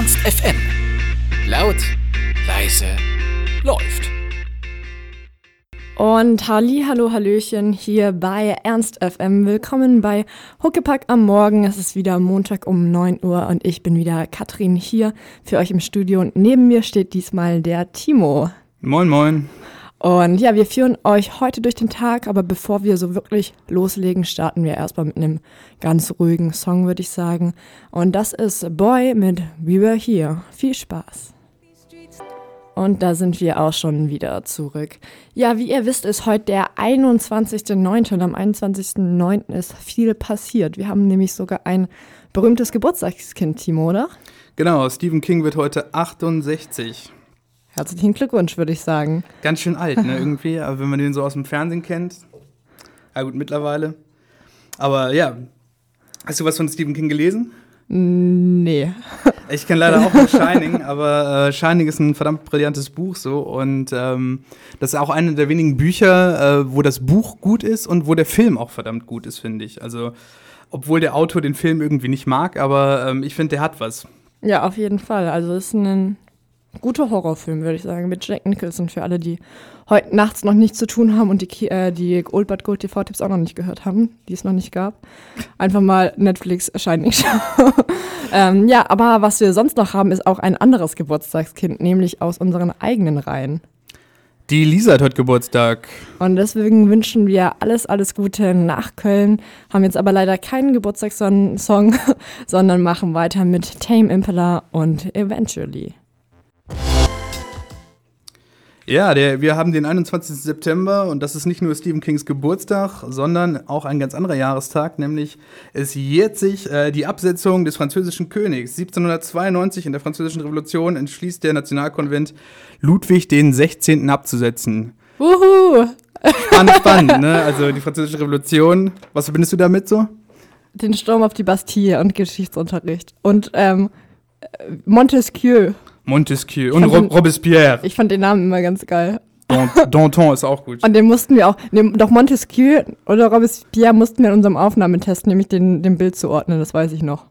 Ernst FM. Laut, leise, läuft. Und Halli, hallo, hallöchen hier bei Ernst FM. Willkommen bei Huckepack am Morgen. Es ist wieder Montag um 9 Uhr und ich bin wieder Katrin hier für euch im Studio und neben mir steht diesmal der Timo. Moin, moin. Und ja, wir führen euch heute durch den Tag, aber bevor wir so wirklich loslegen, starten wir erstmal mit einem ganz ruhigen Song, würde ich sagen. Und das ist Boy mit We Were Here. Viel Spaß. Und da sind wir auch schon wieder zurück. Ja, wie ihr wisst, ist heute der 21.09. und am 21.09. ist viel passiert. Wir haben nämlich sogar ein berühmtes Geburtstagskind, Timo, oder? Genau, Stephen King wird heute 68. Herzlichen Glückwunsch, würde ich sagen. Ganz schön alt, ne, irgendwie. Aber wenn man den so aus dem Fernsehen kennt. Ja, gut, mittlerweile. Aber ja. Hast du was von Stephen King gelesen? Nee. Ich kenne leider auch nur Shining, aber äh, Shining ist ein verdammt brillantes Buch so und ähm, das ist auch eine der wenigen Bücher, äh, wo das Buch gut ist und wo der Film auch verdammt gut ist, finde ich. Also obwohl der Autor den Film irgendwie nicht mag, aber ähm, ich finde, der hat was. Ja, auf jeden Fall. Also es ist ein guter Horrorfilm, würde ich sagen, mit Jack Nicholson für alle, die heute nachts noch nichts zu tun haben und die, äh, die Old But Gold TV-Tipps auch noch nicht gehört haben, die es noch nicht gab. Einfach mal Netflix Shining schauen. ähm, ja, aber was wir sonst noch haben, ist auch ein anderes Geburtstagskind, nämlich aus unseren eigenen Reihen. Die Lisa hat heute Geburtstag. Und deswegen wünschen wir alles, alles Gute nach Köln. Haben jetzt aber leider keinen Geburtstagssong, sondern machen weiter mit Tame Impala und Eventually. Ja, der, wir haben den 21. September und das ist nicht nur Stephen Kings Geburtstag, sondern auch ein ganz anderer Jahrestag, nämlich es jährt sich äh, die Absetzung des französischen Königs. 1792 in der Französischen Revolution entschließt der Nationalkonvent, Ludwig den 16. abzusetzen. Wuhu! Spannend, spannend, ne? Also die Französische Revolution, was verbindest du damit so? Den Sturm auf die Bastille und Geschichtsunterricht. Und ähm, Montesquieu. Montesquieu und Rob Robespierre. Ich fand den Namen immer ganz geil. Danton ist auch gut. Und den mussten wir auch, ne, doch Montesquieu oder Robespierre mussten wir in unserem Aufnahmetest nämlich den, dem Bild zuordnen, das weiß ich noch.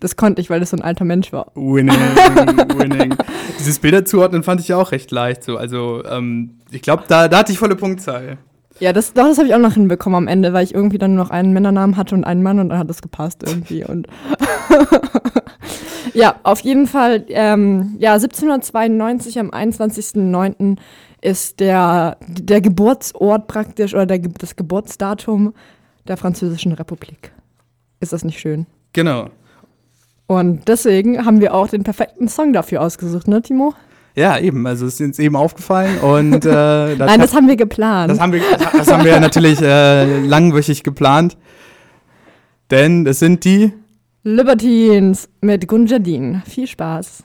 Das konnte ich, weil das so ein alter Mensch war. Winning, winning. Dieses Bilder zuordnen fand ich ja auch recht leicht. So. Also ähm, ich glaube, da, da hatte ich volle Punktzahl. Ja, das, doch, das habe ich auch noch hinbekommen am Ende, weil ich irgendwie dann nur noch einen Männernamen hatte und einen Mann und dann hat das gepasst irgendwie. Und ja, auf jeden Fall, ähm, ja, 1792 am 21.09. ist der, der Geburtsort praktisch oder der, das Geburtsdatum der Französischen Republik. Ist das nicht schön? Genau. Und deswegen haben wir auch den perfekten Song dafür ausgesucht, ne, Timo? Ja, eben. Also es ist uns eben aufgefallen und äh, das Nein, das haben wir geplant. Das haben wir, das haben wir natürlich äh, langwöchig geplant. Denn es sind die Libertines mit Gunjadin. Viel Spaß.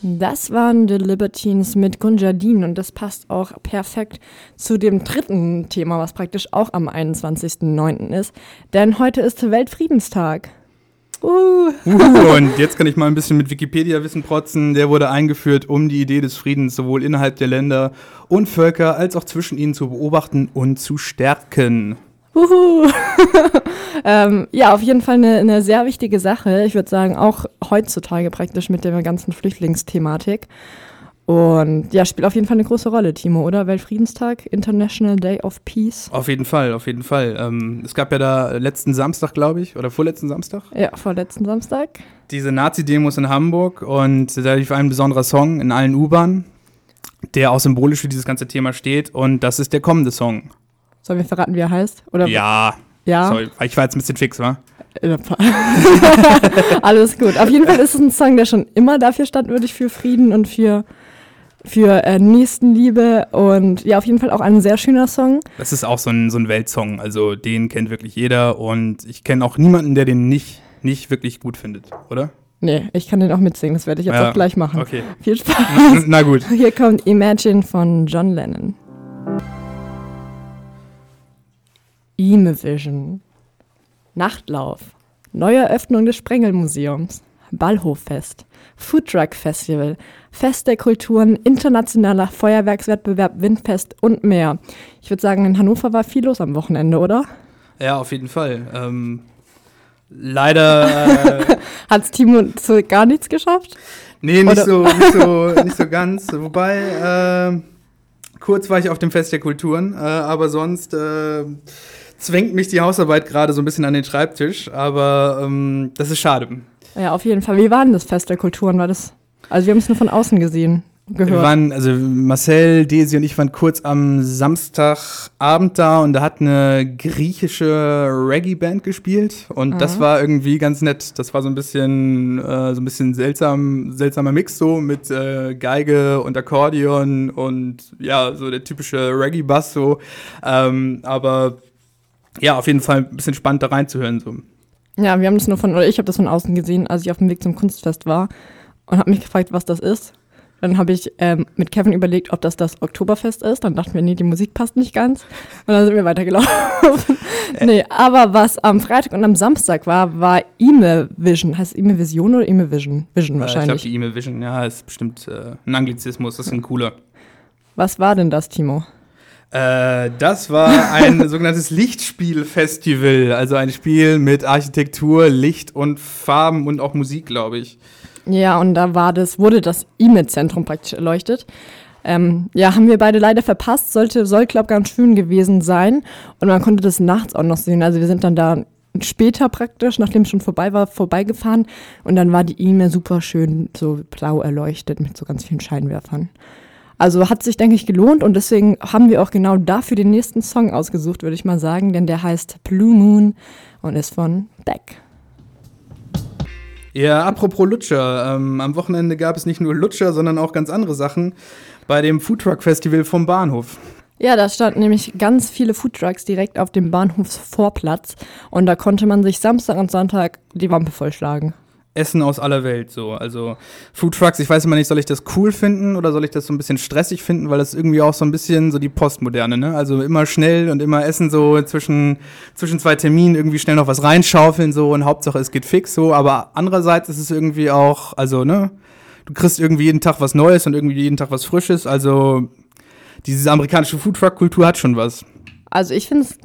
Das waren die Libertines mit Gunjadin und das passt auch perfekt zu dem dritten Thema, was praktisch auch am 21.09. ist. Denn heute ist Weltfriedenstag. Uh. Uh, und jetzt kann ich mal ein bisschen mit Wikipedia-Wissen protzen. Der wurde eingeführt, um die Idee des Friedens sowohl innerhalb der Länder und Völker als auch zwischen ihnen zu beobachten und zu stärken. Uhu. ähm, ja, auf jeden Fall eine, eine sehr wichtige Sache. Ich würde sagen, auch heutzutage praktisch mit der ganzen Flüchtlingsthematik. Und ja, spielt auf jeden Fall eine große Rolle, Timo, oder? Weltfriedenstag, International Day of Peace. Auf jeden Fall, auf jeden Fall. Ähm, es gab ja da letzten Samstag, glaube ich, oder vorletzten Samstag? Ja, vorletzten Samstag. Diese Nazi-Demos in Hamburg und da lief ein besonderer Song in allen U-Bahnen, der auch symbolisch für dieses ganze Thema steht und das ist der kommende Song. Sollen wir verraten, wie er heißt? Oder ja. Ja. Sorry, ich war jetzt ein bisschen fix, wa? Alles gut. Auf jeden Fall ist es ein Song, der schon immer dafür stand, würde ich für Frieden und für für äh, Nächstenliebe und ja, auf jeden Fall auch ein sehr schöner Song. Das ist auch so ein, so ein Weltsong, also den kennt wirklich jeder und ich kenne auch niemanden, der den nicht, nicht wirklich gut findet, oder? Nee, ich kann den auch mitsingen, das werde ich jetzt Ja, auch gleich machen. okay. Viel Spaß. Na, na gut. Hier kommt Imagine von John Lennon. Imevision. Nachtlauf. Neueröffnung des Sprengelmuseums. Ballhoffest. Foodtruck Festival. Fest der Kulturen, internationaler Feuerwerkswettbewerb, Windfest und mehr. Ich würde sagen, in Hannover war viel los am Wochenende, oder? Ja, auf jeden Fall. Ähm, Leider. Äh, Hat Timo zu gar nichts geschafft? nee, nicht Oder- so, nicht, so, nicht so ganz. Wobei, äh, kurz war ich auf dem Fest der Kulturen, äh, aber sonst äh, zwängt mich die Hausarbeit gerade so ein bisschen an den Schreibtisch. Aber ähm, das ist schade. Ja, auf jeden Fall. Wie war denn das Fest der Kulturen? War das. Also wir haben es nur von außen gesehen, Wir gehört. waren, also Marcel, Desi und ich waren kurz am Samstagabend da und da hat eine griechische Reggae-Band gespielt und das war irgendwie ganz nett. Das war so ein bisschen, äh, so ein bisschen seltsam, seltsamer Mix so mit äh, Geige und Akkordeon und ja, so der typische Reggae-Bass so. Ähm, aber ja, auf jeden Fall ein bisschen spannend da reinzuhören so. Ja, wir haben das nur von, oder ich habe das von außen gesehen, als ich auf dem Weg zum Kunstfest war und habe mich gefragt, was das ist. Dann habe ich ähm, mit Kevin überlegt, ob das das Oktoberfest ist. Dann dachten wir, nee, die Musik passt nicht ganz. Und dann sind wir weitergelaufen. nee, aber was am Freitag und am Samstag war, war E-Mail Vision. Heißt E-Mail Vision oder E-Mail Vision? Vision Äh, ich glaube, wahrscheinlich. die E-Mail Vision, ja, ist bestimmt äh, ein Anglizismus, das ist ein cooler. was war denn das, Timo? Äh, das war ein sogenanntes Lichtspielfestival, also ein Spiel mit Architektur, Licht und Farben und auch Musik, glaube ich. Ja, und da war das, wurde das E-Mail-Zentrum praktisch erleuchtet. Ähm, ja, haben wir beide leider verpasst. Sollte, soll, glaub, ganz schön gewesen sein. Und man konnte das nachts auch noch sehen. Also wir sind dann da später praktisch, nachdem es schon vorbei war, vorbeigefahren. Und dann war die E-Mail super schön so blau erleuchtet mit so ganz vielen Scheinwerfern. Also hat sich, denke ich, gelohnt und deswegen haben wir auch genau dafür den nächsten Song ausgesucht, würde ich mal sagen, denn der heißt Blue Moon und ist von Beck. Ja, apropos Lutscher, ähm, am Wochenende gab es nicht nur Lutscher, sondern auch ganz andere Sachen bei dem Foodtruck Festival vom Bahnhof. Ja, da standen nämlich ganz viele Foodtrucks direkt auf dem Bahnhofsvorplatz und da konnte man sich Samstag und Sonntag die Wampe vollschlagen. Essen aus aller Welt, so. Also Foodtrucks, ich weiß immer nicht, soll ich das cool finden oder soll ich das so ein bisschen stressig finden, weil das irgendwie auch so ein bisschen so die Postmoderne, ne? Also immer schnell und immer essen so zwischen, zwischen zwei Terminen irgendwie schnell noch was reinschaufeln so und Hauptsache es geht fix so. Aber andererseits ist es irgendwie auch, also, ne? Du kriegst irgendwie jeden Tag was Neues und irgendwie jeden Tag was Frisches. Also diese amerikanische Foodtruck-Kultur hat schon was. Also ich finde es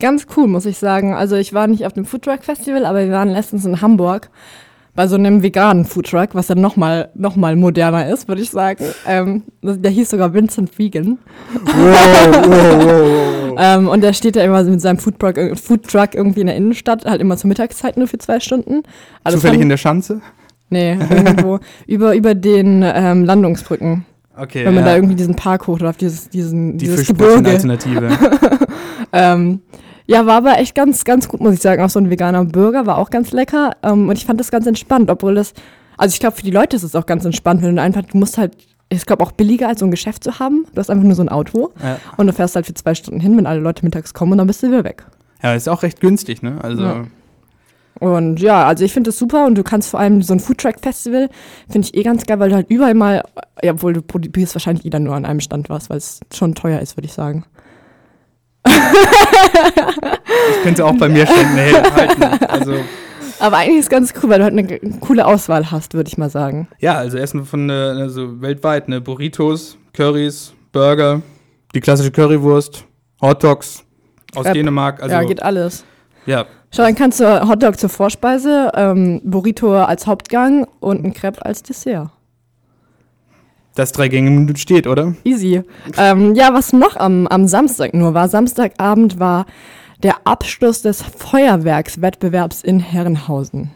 ganz cool, muss ich sagen. Also ich war nicht auf dem Foodtruck Festival, aber wir waren letztens in Hamburg bei so einem veganen Foodtruck, was dann nochmal noch mal moderner ist, würde ich sagen. Ähm, der hieß sogar Vincent Vegan. Ähm, und der steht da immer mit seinem Foodtruck, äh, Foodtruck irgendwie in der Innenstadt, halt immer zur Mittagszeit nur für zwei Stunden. Also Zufällig in der Schanze? Nee, irgendwo über, über den ähm, Landungsbrücken. Okay. Wenn man ja. da irgendwie diesen Park hochläuft, dieses, diesen, die dieses Gebirge. Fischbrötchen-Alternative. Ähm, ja, war aber echt ganz, ganz gut, muss ich sagen. Auch so ein veganer Burger war auch ganz lecker. Ähm, und ich fand das ganz entspannt, obwohl das, also ich glaube, für die Leute ist es auch ganz entspannt, wenn du einfach, du musst halt, ich glaube auch billiger als so ein Geschäft zu haben. Du hast einfach nur so ein Auto ja. und du fährst halt für zwei Stunden hin, wenn alle Leute mittags kommen und dann bist du wieder weg. ja, ist auch recht günstig, ne? Also. Ja. Und ja, also ich finde das super und du kannst vor allem so ein Foodtruck-Festival, finde ich eh ganz geil, weil du halt überall mal, ja, obwohl du probierst wahrscheinlich jeder nur an einem Stand was, weil es schon teuer ist, würde ich sagen. Ich könnte auch bei mir Ständen halten. Also, Aber eigentlich ist es ganz cool, weil du halt eine coole Auswahl hast, würde ich mal sagen. ja, also Essen von äh, also weltweit, ne? Burritos, Currys, Burger, die klassische Currywurst, Hotdogs aus Crepe. Dänemark. Also, ja, geht alles. ja. Schau, dann kannst du Hotdog zur Vorspeise, ähm, Burrito als Hauptgang und ein Crepe als Dessert. Das drei Gänge Menü steht, oder? Easy. ähm, ja, was noch am, am Samstag nur war, Samstagabend war der Abschluss des Feuerwerkswettbewerbs in Herrenhausen.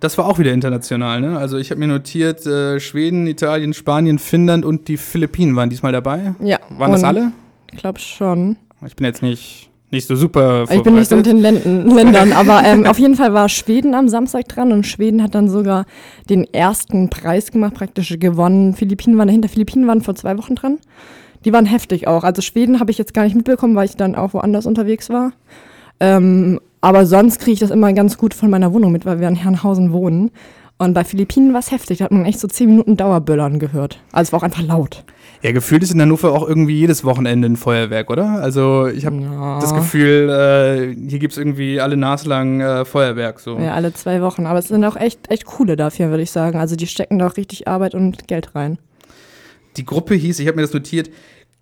Das war auch wieder international, ne? Also ich habe mir notiert, äh, Schweden, Italien, Spanien, Finnland und die Philippinen waren diesmal dabei. Ja. Waren das alle? Ich glaube schon. Ich bin jetzt nicht, nicht so super Ich bin nicht so mit den Länden, Ländern, aber ähm, auf jeden Fall war Schweden am Samstag dran und Schweden hat dann sogar den ersten Preis gemacht, praktisch gewonnen. Philippinen waren dahinter. Philippinen waren vor zwei Wochen dran. Die waren heftig auch. Also Schweden habe ich jetzt gar nicht mitbekommen, weil ich dann auch woanders unterwegs war. Ähm, aber sonst kriege ich das immer ganz gut von meiner Wohnung mit, weil wir in Herrenhausen wohnen. Und bei Philippinen war es heftig. Da hat man echt so zehn Minuten Dauerböllern gehört. Also es war auch einfach laut. Ja, gefühlt ist in Hannover auch irgendwie jedes Wochenende ein Feuerwerk, oder? Also ich habe Ja. das Gefühl, äh, hier gibt es irgendwie alle naslang äh, Feuerwerk. So. Ja, alle zwei Wochen. Aber es sind auch echt, echt coole dafür, würde ich sagen. Also die stecken da auch richtig Arbeit und Geld rein. Die Gruppe hieß, ich habe mir das notiert,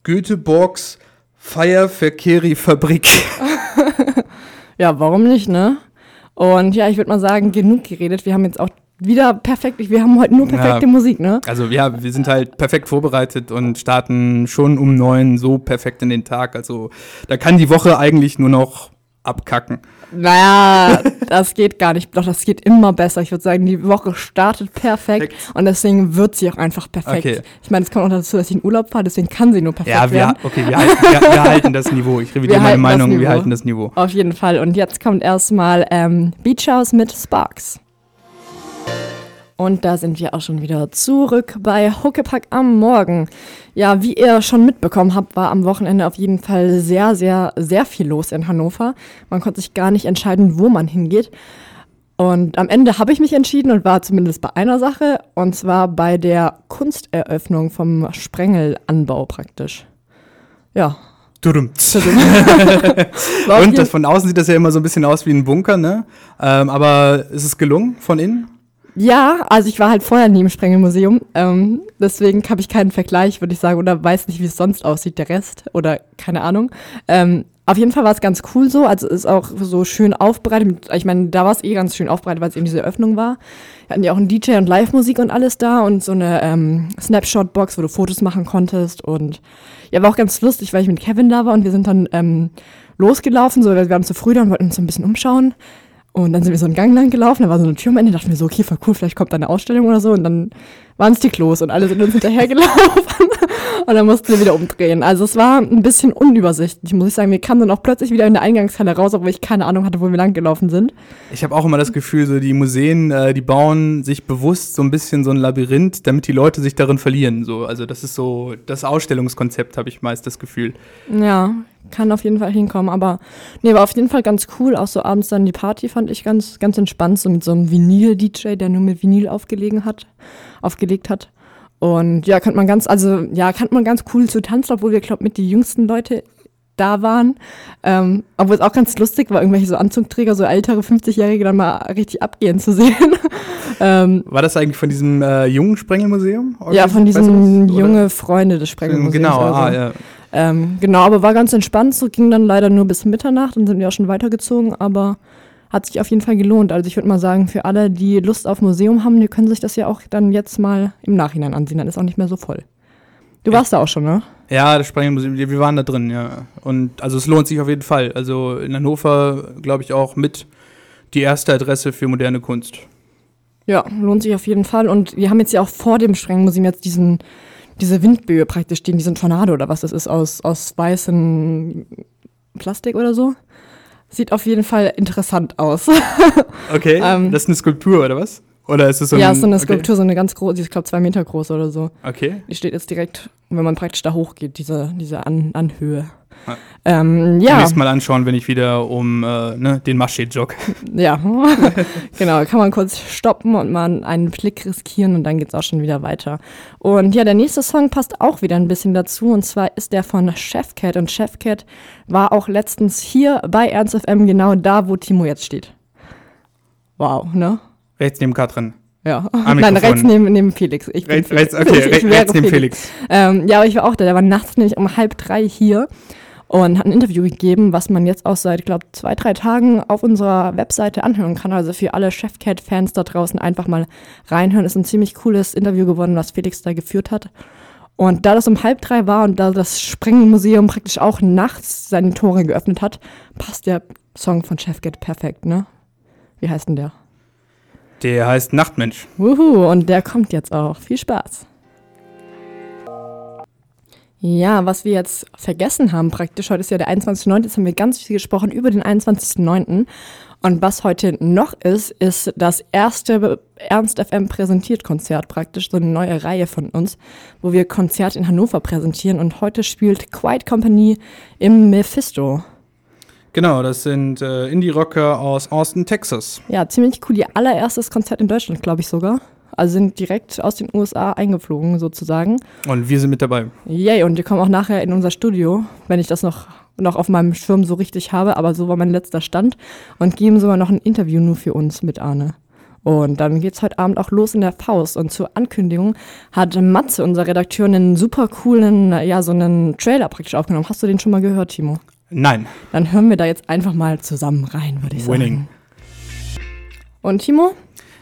Göteborgs Feierverkehri Fabrik. Ja, warum nicht, ne? Und ja, ich würde mal sagen, genug geredet. Wir haben jetzt auch wieder perfekt, wir haben heute nur perfekte Ja. Musik, ne? Also ja, wir sind halt perfekt vorbereitet und starten schon um neun so perfekt in den Tag. Also da kann die Woche eigentlich nur noch abkacken. Naja, das geht gar nicht. Doch, das geht immer besser. Ich würde sagen, die Woche startet perfekt Perfekt. und deswegen wird sie auch einfach perfekt. Okay. Ich meine, es kommt auch dazu, dass ich in Urlaub fahre, deswegen kann sie nur perfekt Ja, wir, werden. okay, wir halten, wir, wir halten das Niveau. Ich revidiere meine Meinung, wir halten das Niveau. Auf jeden Fall. Und jetzt kommt erstmal ähm, Beach House mit Sparks. Und da sind wir auch schon wieder zurück bei Huckepack am Morgen. Ja, wie ihr schon mitbekommen habt, war am Wochenende auf jeden Fall sehr, sehr, sehr viel los in Hannover. Man konnte sich gar nicht entscheiden, wo man hingeht. Und am Ende habe ich mich entschieden und war zumindest bei einer Sache, und zwar bei der Kunsteröffnung vom Sprengelanbau praktisch. Ja. Und von außen sieht das ja immer so ein bisschen aus wie ein Bunker, ne? Ähm, aber ist es gelungen von innen? Ja, also ich war halt vorher nie im Sprengelmuseum, ähm, deswegen habe ich keinen Vergleich, würde ich sagen, oder weiß nicht, wie es sonst aussieht, der Rest, oder keine Ahnung. Ähm, auf jeden Fall war es ganz cool so, also ist auch so schön aufbereitet. Ich meine, da war es eh ganz schön aufbereitet, weil es eben diese Öffnung war. Wir hatten ja auch einen DJ und Live-Musik und alles da und so eine ähm, Snapshot-Box, wo du Fotos machen konntest und ja, war auch ganz lustig, weil ich mit Kevin da war und wir sind dann ähm, losgelaufen, so, wir waren zu früh da und wollten uns so ein bisschen umschauen. Und dann sind wir so einen Gang lang gelaufen, da war so eine Tür am Ende, dachten wir so, okay, voll cool, vielleicht kommt da eine Ausstellung oder so. Und dann waren es die Klos und alle sind uns hinterhergelaufen. und dann mussten wir wieder umdrehen. Also es war ein bisschen unübersichtlich, muss ich sagen. Wir kamen dann auch plötzlich wieder in der Eingangshalle raus, obwohl ich keine Ahnung hatte, wo wir lang gelaufen sind. Ich habe auch immer das Gefühl, so die Museen, äh, die bauen sich bewusst so ein bisschen so ein Labyrinth, damit die Leute sich darin verlieren. So, also das ist so das Ausstellungskonzept, habe ich meist das Gefühl. Ja, kann auf jeden Fall hinkommen. Aber nee, war auf jeden Fall ganz cool. Auch so abends dann die Party fand ich ganz, ganz entspannt, so mit so einem Vinyl-DJ, der nur mit Vinyl aufgelegen hat, aufgelegt hat. Und ja, könnte man ganz, also ja, kann man ganz cool zu tanzen, obwohl wir, glaube mit die jüngsten Leute da waren. Ähm, obwohl es auch ganz lustig war, irgendwelche so Anzugträger, so ältere 50-Jährige dann mal richtig abgehen zu sehen. ähm, War das eigentlich von diesem äh, jungen Sprengelmuseum? ja, von Weißt du junge Freunde des Sprengelmuseums. Genau, oder so. ah, ja. Ähm, genau, aber war ganz entspannt. So ging dann leider nur bis Mitternacht und sind wir auch schon weitergezogen, aber hat sich auf jeden Fall gelohnt. Also ich würde mal sagen, für alle, die Lust auf Museum haben, die können sich das ja auch dann jetzt mal im Nachhinein ansehen. Dann ist auch nicht mehr so voll. Du warst da auch schon, ne? Ja, das Sprengelmuseum, wir wir waren da drin, ja. Und also es lohnt sich auf jeden Fall. Also in Hannover, glaube ich, auch mit die erste Adresse für moderne Kunst. Ja, lohnt sich auf jeden Fall. Und wir haben jetzt ja auch vor dem Sprengmuseum jetzt diesen, diese Windböe praktisch stehen, diesen Tornado oder was das ist, aus, aus weißem Plastik oder so. Sieht auf jeden Fall interessant aus. Okay, Ähm. das ist eine Skulptur, oder was? Oder ist es so ja, ein, ist so eine okay. Skulptur, so eine ganz große, die ist, glaube zwei Meter groß oder so. Okay. Die steht jetzt direkt, wenn man praktisch da hochgeht, diese, diese An Anhöhe. Ja. Ähm, Ja. Nächstes Mal anschauen, wenn ich wieder um äh, ne, den Maschee jog. ja. genau, kann man kurz stoppen und mal einen Blick riskieren und dann geht's auch schon wieder weiter. Und ja, der nächste Song passt auch wieder ein bisschen dazu und zwar ist der von Chefcat und Chefcat war auch letztens hier bei Ernst FM genau da, wo Timo jetzt steht. Wow, ne? Rechts neben Katrin. Ja. Nein, rechts neben, neben Felix. Ich Rechts, Felix. rechts, okay, Ich- ich rechts neben Felix. Ähm, ja, aber ich war auch da. Der war nachts nämlich um halb drei hier und hat ein Interview gegeben, was man jetzt auch seit, glaube zwei, drei Tagen auf unserer Webseite anhören kann. Also für alle Chefcat-Fans da draußen einfach mal reinhören. Ist ein ziemlich cooles Interview geworden, was Felix da geführt hat. Und da das um halb drei war und da das Sprengelmuseum praktisch auch nachts seine Tore geöffnet hat, passt der Song von Chefcat perfekt, ne? Wie heißt denn der? Der heißt Nachtmensch. Wuhu, und der kommt jetzt auch. Viel Spaß. Ja, was wir jetzt vergessen haben praktisch, heute ist ja der 21.09., jetzt haben wir ganz viel gesprochen über den 21.09. Und was heute noch ist, ist das erste Ernst FM präsentiert Konzert praktisch, so eine neue Reihe von uns, wo wir Konzert in Hannover präsentieren. Und heute spielt Quiet Company im Mephisto. Genau, das sind äh, Indie-Rocker aus Austin, Texas. Ja, ziemlich cool. Ihr allererstes Konzert in Deutschland, glaube ich sogar. Also sind direkt aus den USA eingeflogen sozusagen. Und wir sind mit dabei. Yay, und die kommen auch nachher in unser Studio, wenn ich das noch, noch auf meinem Schirm so richtig habe, aber so war mein letzter Stand. Und geben sogar noch ein Interview nur für uns mit Arne. Und dann geht's heute Abend auch los in der Faust. Und zur Ankündigung hat Matze, unser Redakteur, einen super coolen, ja, so einen Trailer praktisch aufgenommen. Hast du den schon mal gehört, Timo? Nein. Dann hören wir da jetzt einfach mal zusammen rein, würde ich sagen. Winning. Und Timo?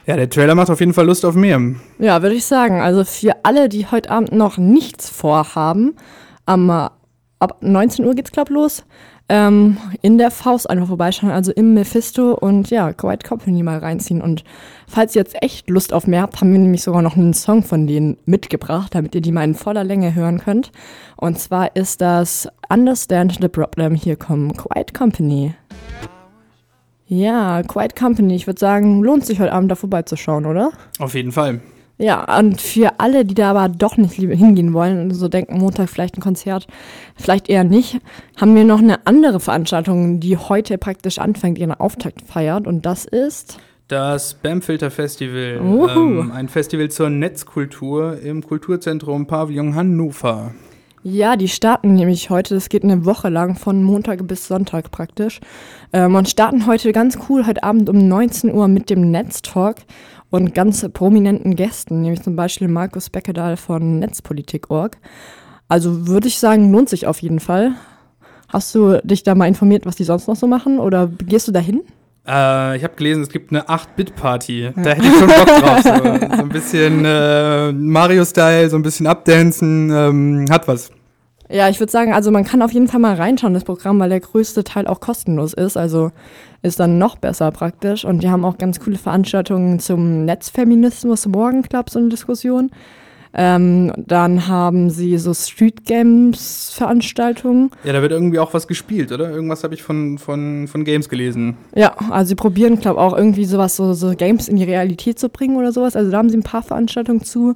Ja, der Trailer macht auf jeden Fall Lust auf mehr. Ja, würde ich sagen. Also für alle, die heute Abend noch nichts vorhaben, am, äh, ab 19 Uhr geht's, glaub los. Ähm, in der Faust einfach vorbeischauen, also im Mephisto und ja, Quiet Company mal reinziehen. Und falls ihr jetzt echt Lust auf mehr habt, haben wir nämlich sogar noch einen Song von denen mitgebracht, damit ihr die mal in voller Länge hören könnt. Und zwar ist das Understand the Problem. Hier kommen Quiet Company. Ja, Quiet Company. Ich würde sagen, lohnt sich heute Abend da vorbeizuschauen, oder? Auf jeden Fall. Ja, und für alle, die da aber doch nicht lieber hingehen wollen und so denken, Montag vielleicht ein Konzert, vielleicht eher nicht, haben wir noch eine andere Veranstaltung, die heute praktisch anfängt, ihren Auftakt feiert. Und das ist. Das Bamfilter Festival. Ähm, ein Festival zur Netzkultur im Kulturzentrum Pavillon Hannover. Ja, die starten nämlich heute, das geht eine Woche lang, von Montag bis Sonntag praktisch. Ähm, und starten heute ganz cool, heute Abend um 19 Uhr mit dem Netztalk und ganz prominenten Gästen, nämlich zum Beispiel Markus Beckedahl von Netzpolitik.org. Also würde ich sagen, lohnt sich auf jeden Fall. Hast du dich da mal informiert, was die sonst noch so machen oder gehst du dahin? Äh, ich habe gelesen, es gibt eine 8-Bit-Party. Da hätte ich schon Bock drauf. So, so ein bisschen äh, Mario-Style, so ein bisschen abdancen, ähm, hat was. Ja, ich würde sagen, also man kann auf jeden Fall mal reinschauen, das Programm, weil der größte Teil auch kostenlos ist. Also ist dann noch besser praktisch. Und die haben auch ganz coole Veranstaltungen zum Netzfeminismus, Morgenclub, so eine Diskussion. Ähm, dann haben sie so Street Games Veranstaltungen. Ja, da wird irgendwie auch was gespielt, oder? Irgendwas habe ich von, von, von Games gelesen. Ja, also sie probieren, glaube auch irgendwie sowas, so, so Games in die Realität zu bringen oder sowas. Also da haben sie ein paar Veranstaltungen zu.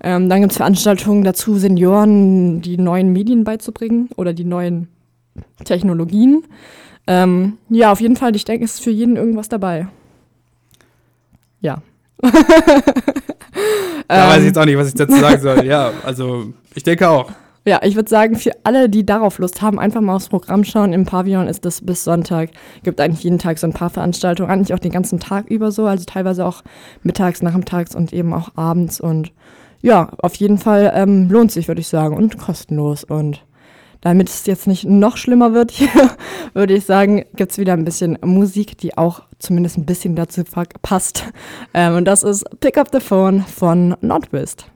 Ähm, dann gibt es Veranstaltungen dazu, Senioren die neuen Medien beizubringen oder die neuen Technologien. Ähm, ja, auf jeden Fall, ich denke, es ist für jeden irgendwas dabei. Ja. Da weiß ich Ähm, jetzt auch nicht, was ich dazu sagen soll. Ja, also ich denke auch. Ja, ich würde sagen, für alle, die darauf Lust haben, einfach mal aufs Programm schauen. Im Pavillon ist das bis Sonntag. Gibt eigentlich jeden Tag so ein paar Veranstaltungen, eigentlich auch den ganzen Tag über so, also teilweise auch mittags, nachmittags und eben auch abends. Und ja, auf jeden Fall ähm, lohnt sich, würde ich sagen, und kostenlos. Und damit es jetzt nicht noch schlimmer wird, hier, würde ich sagen, gibt es wieder ein bisschen Musik, die auch zumindest ein bisschen dazu passt. Ähm, und das ist Pick Up the Phone von Nordwest.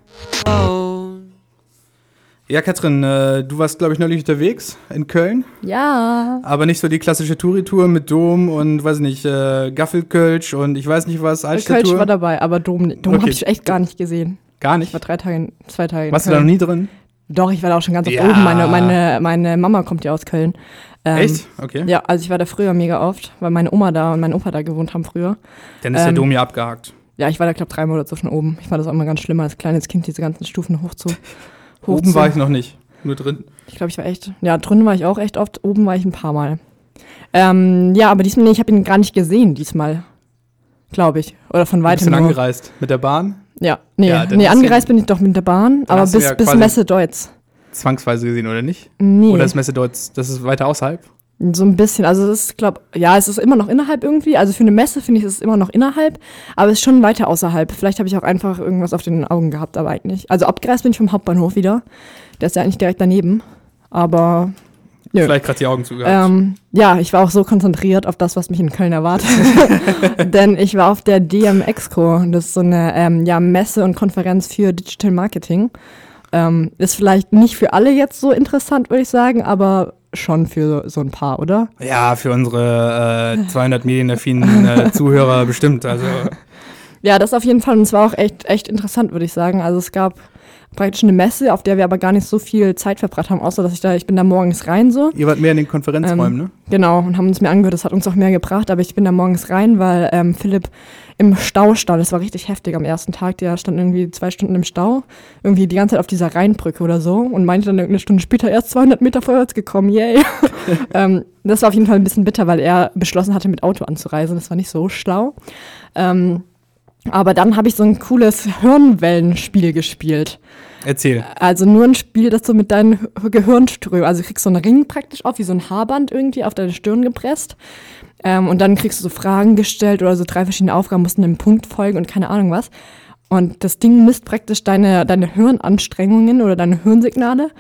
Ja, Katrin, äh, du warst, glaube ich, neulich unterwegs in Köln, Ja. aber nicht so die klassische Touri-Tour mit Dom und, weiß nicht, äh, Gaffelkölsch und ich weiß nicht was, Kölsch Altstadttour. war dabei, aber Dom, Dom Okay. habe ich echt gar nicht gesehen. Gar Ich nicht. war drei Tage, zwei Tage in Warst du da noch nie drin? Doch, ich war da auch schon ganz oft Ja. oben. Meine, meine, meine Mama kommt ja aus Köln. Ähm, Echt? Okay. Ja, also ich war da früher mega oft, weil meine Oma da und mein Opa da gewohnt haben früher. Dann ist der Ähm, Dom ja abgehakt. Ja, ich war da, glaube dreimal oder so schon oben. Ich fand das auch immer ganz schlimm, als kleines Kind diese ganzen Stufen hoch zu. Hoch Oben zu. war ich noch nicht, nur drin. Ich glaube, ich war echt. Ja, drinnen war ich auch echt oft. Oben war ich ein paar Mal. Ähm, ja, aber diesmal, nee, ich habe ihn gar nicht gesehen, diesmal. Glaube ich. Oder von weitem dann nur. angereist mit der Bahn, Ja, nee, Ja, nee angereist bin ich doch mit der Bahn, aber bis, ja bis Messe Deutz. zwangsweise gesehen, oder nicht? Nee, Oder ist Messe Deutz, das ist weiter außerhalb? so ein bisschen. Also es ist, glaube ja, es ist immer noch innerhalb irgendwie. Also für eine Messe finde ich, es ist immer noch innerhalb, aber es ist schon weiter außerhalb. Vielleicht habe ich auch einfach irgendwas auf den Augen gehabt, aber eigentlich nicht. Also abgereist bin ich vom Hauptbahnhof wieder. Der ist ja eigentlich direkt daneben. Aber Nö. Vielleicht gerade die Augen zugehabt. ähm, ja, ich war auch so konzentriert auf das, was mich in Köln erwartet. Denn ich war auf der DMX-Co. Das ist so eine ähm, ja, Messe und Konferenz für Digital Marketing. Ähm, ist vielleicht nicht für alle jetzt so interessant, würde ich sagen, aber schon für so ein paar, oder? Ja, für unsere äh, 200 medienaffinen äh, Zuhörer bestimmt. Also Ja, das auf jeden Fall. Und es war auch echt, echt interessant, würde ich sagen. Also es gab praktisch eine Messe, auf der wir aber gar nicht so viel Zeit verbracht haben, außer dass ich da, ich bin da morgens rein so. ihr wart mehr in den Konferenzräumen, ne? Genau, und haben uns mir angehört, das hat uns auch mehr gebracht, aber ich bin da morgens rein, weil ähm, Philipp im Stau stand. Das war richtig heftig am ersten Tag. Der stand irgendwie zwei Stunden im Stau, irgendwie die ganze Zeit auf dieser Rheinbrücke oder so und meinte dann eine Stunde später erst 200 Meter vorwärts gekommen, yay. ähm, das war auf jeden Fall ein bisschen bitter, weil er beschlossen hatte, mit Auto anzureisen. Das war nicht so schlau. Ähm, aber dann habe ich so ein cooles Hirnwellenspiel gespielt. Erzähl. Also nur ein Spiel, das du mit deinen Gehirnströmen, also du kriegst so einen Ring praktisch auf, wie so ein Haarband irgendwie auf deine Stirn gepresst. Ähm, und dann kriegst du so Fragen gestellt oder so drei verschiedene Aufgaben, mussten einem Punkt folgen und keine Ahnung was. Und das Ding misst praktisch deine, deine Hirnanstrengungen oder deine Hirnsignale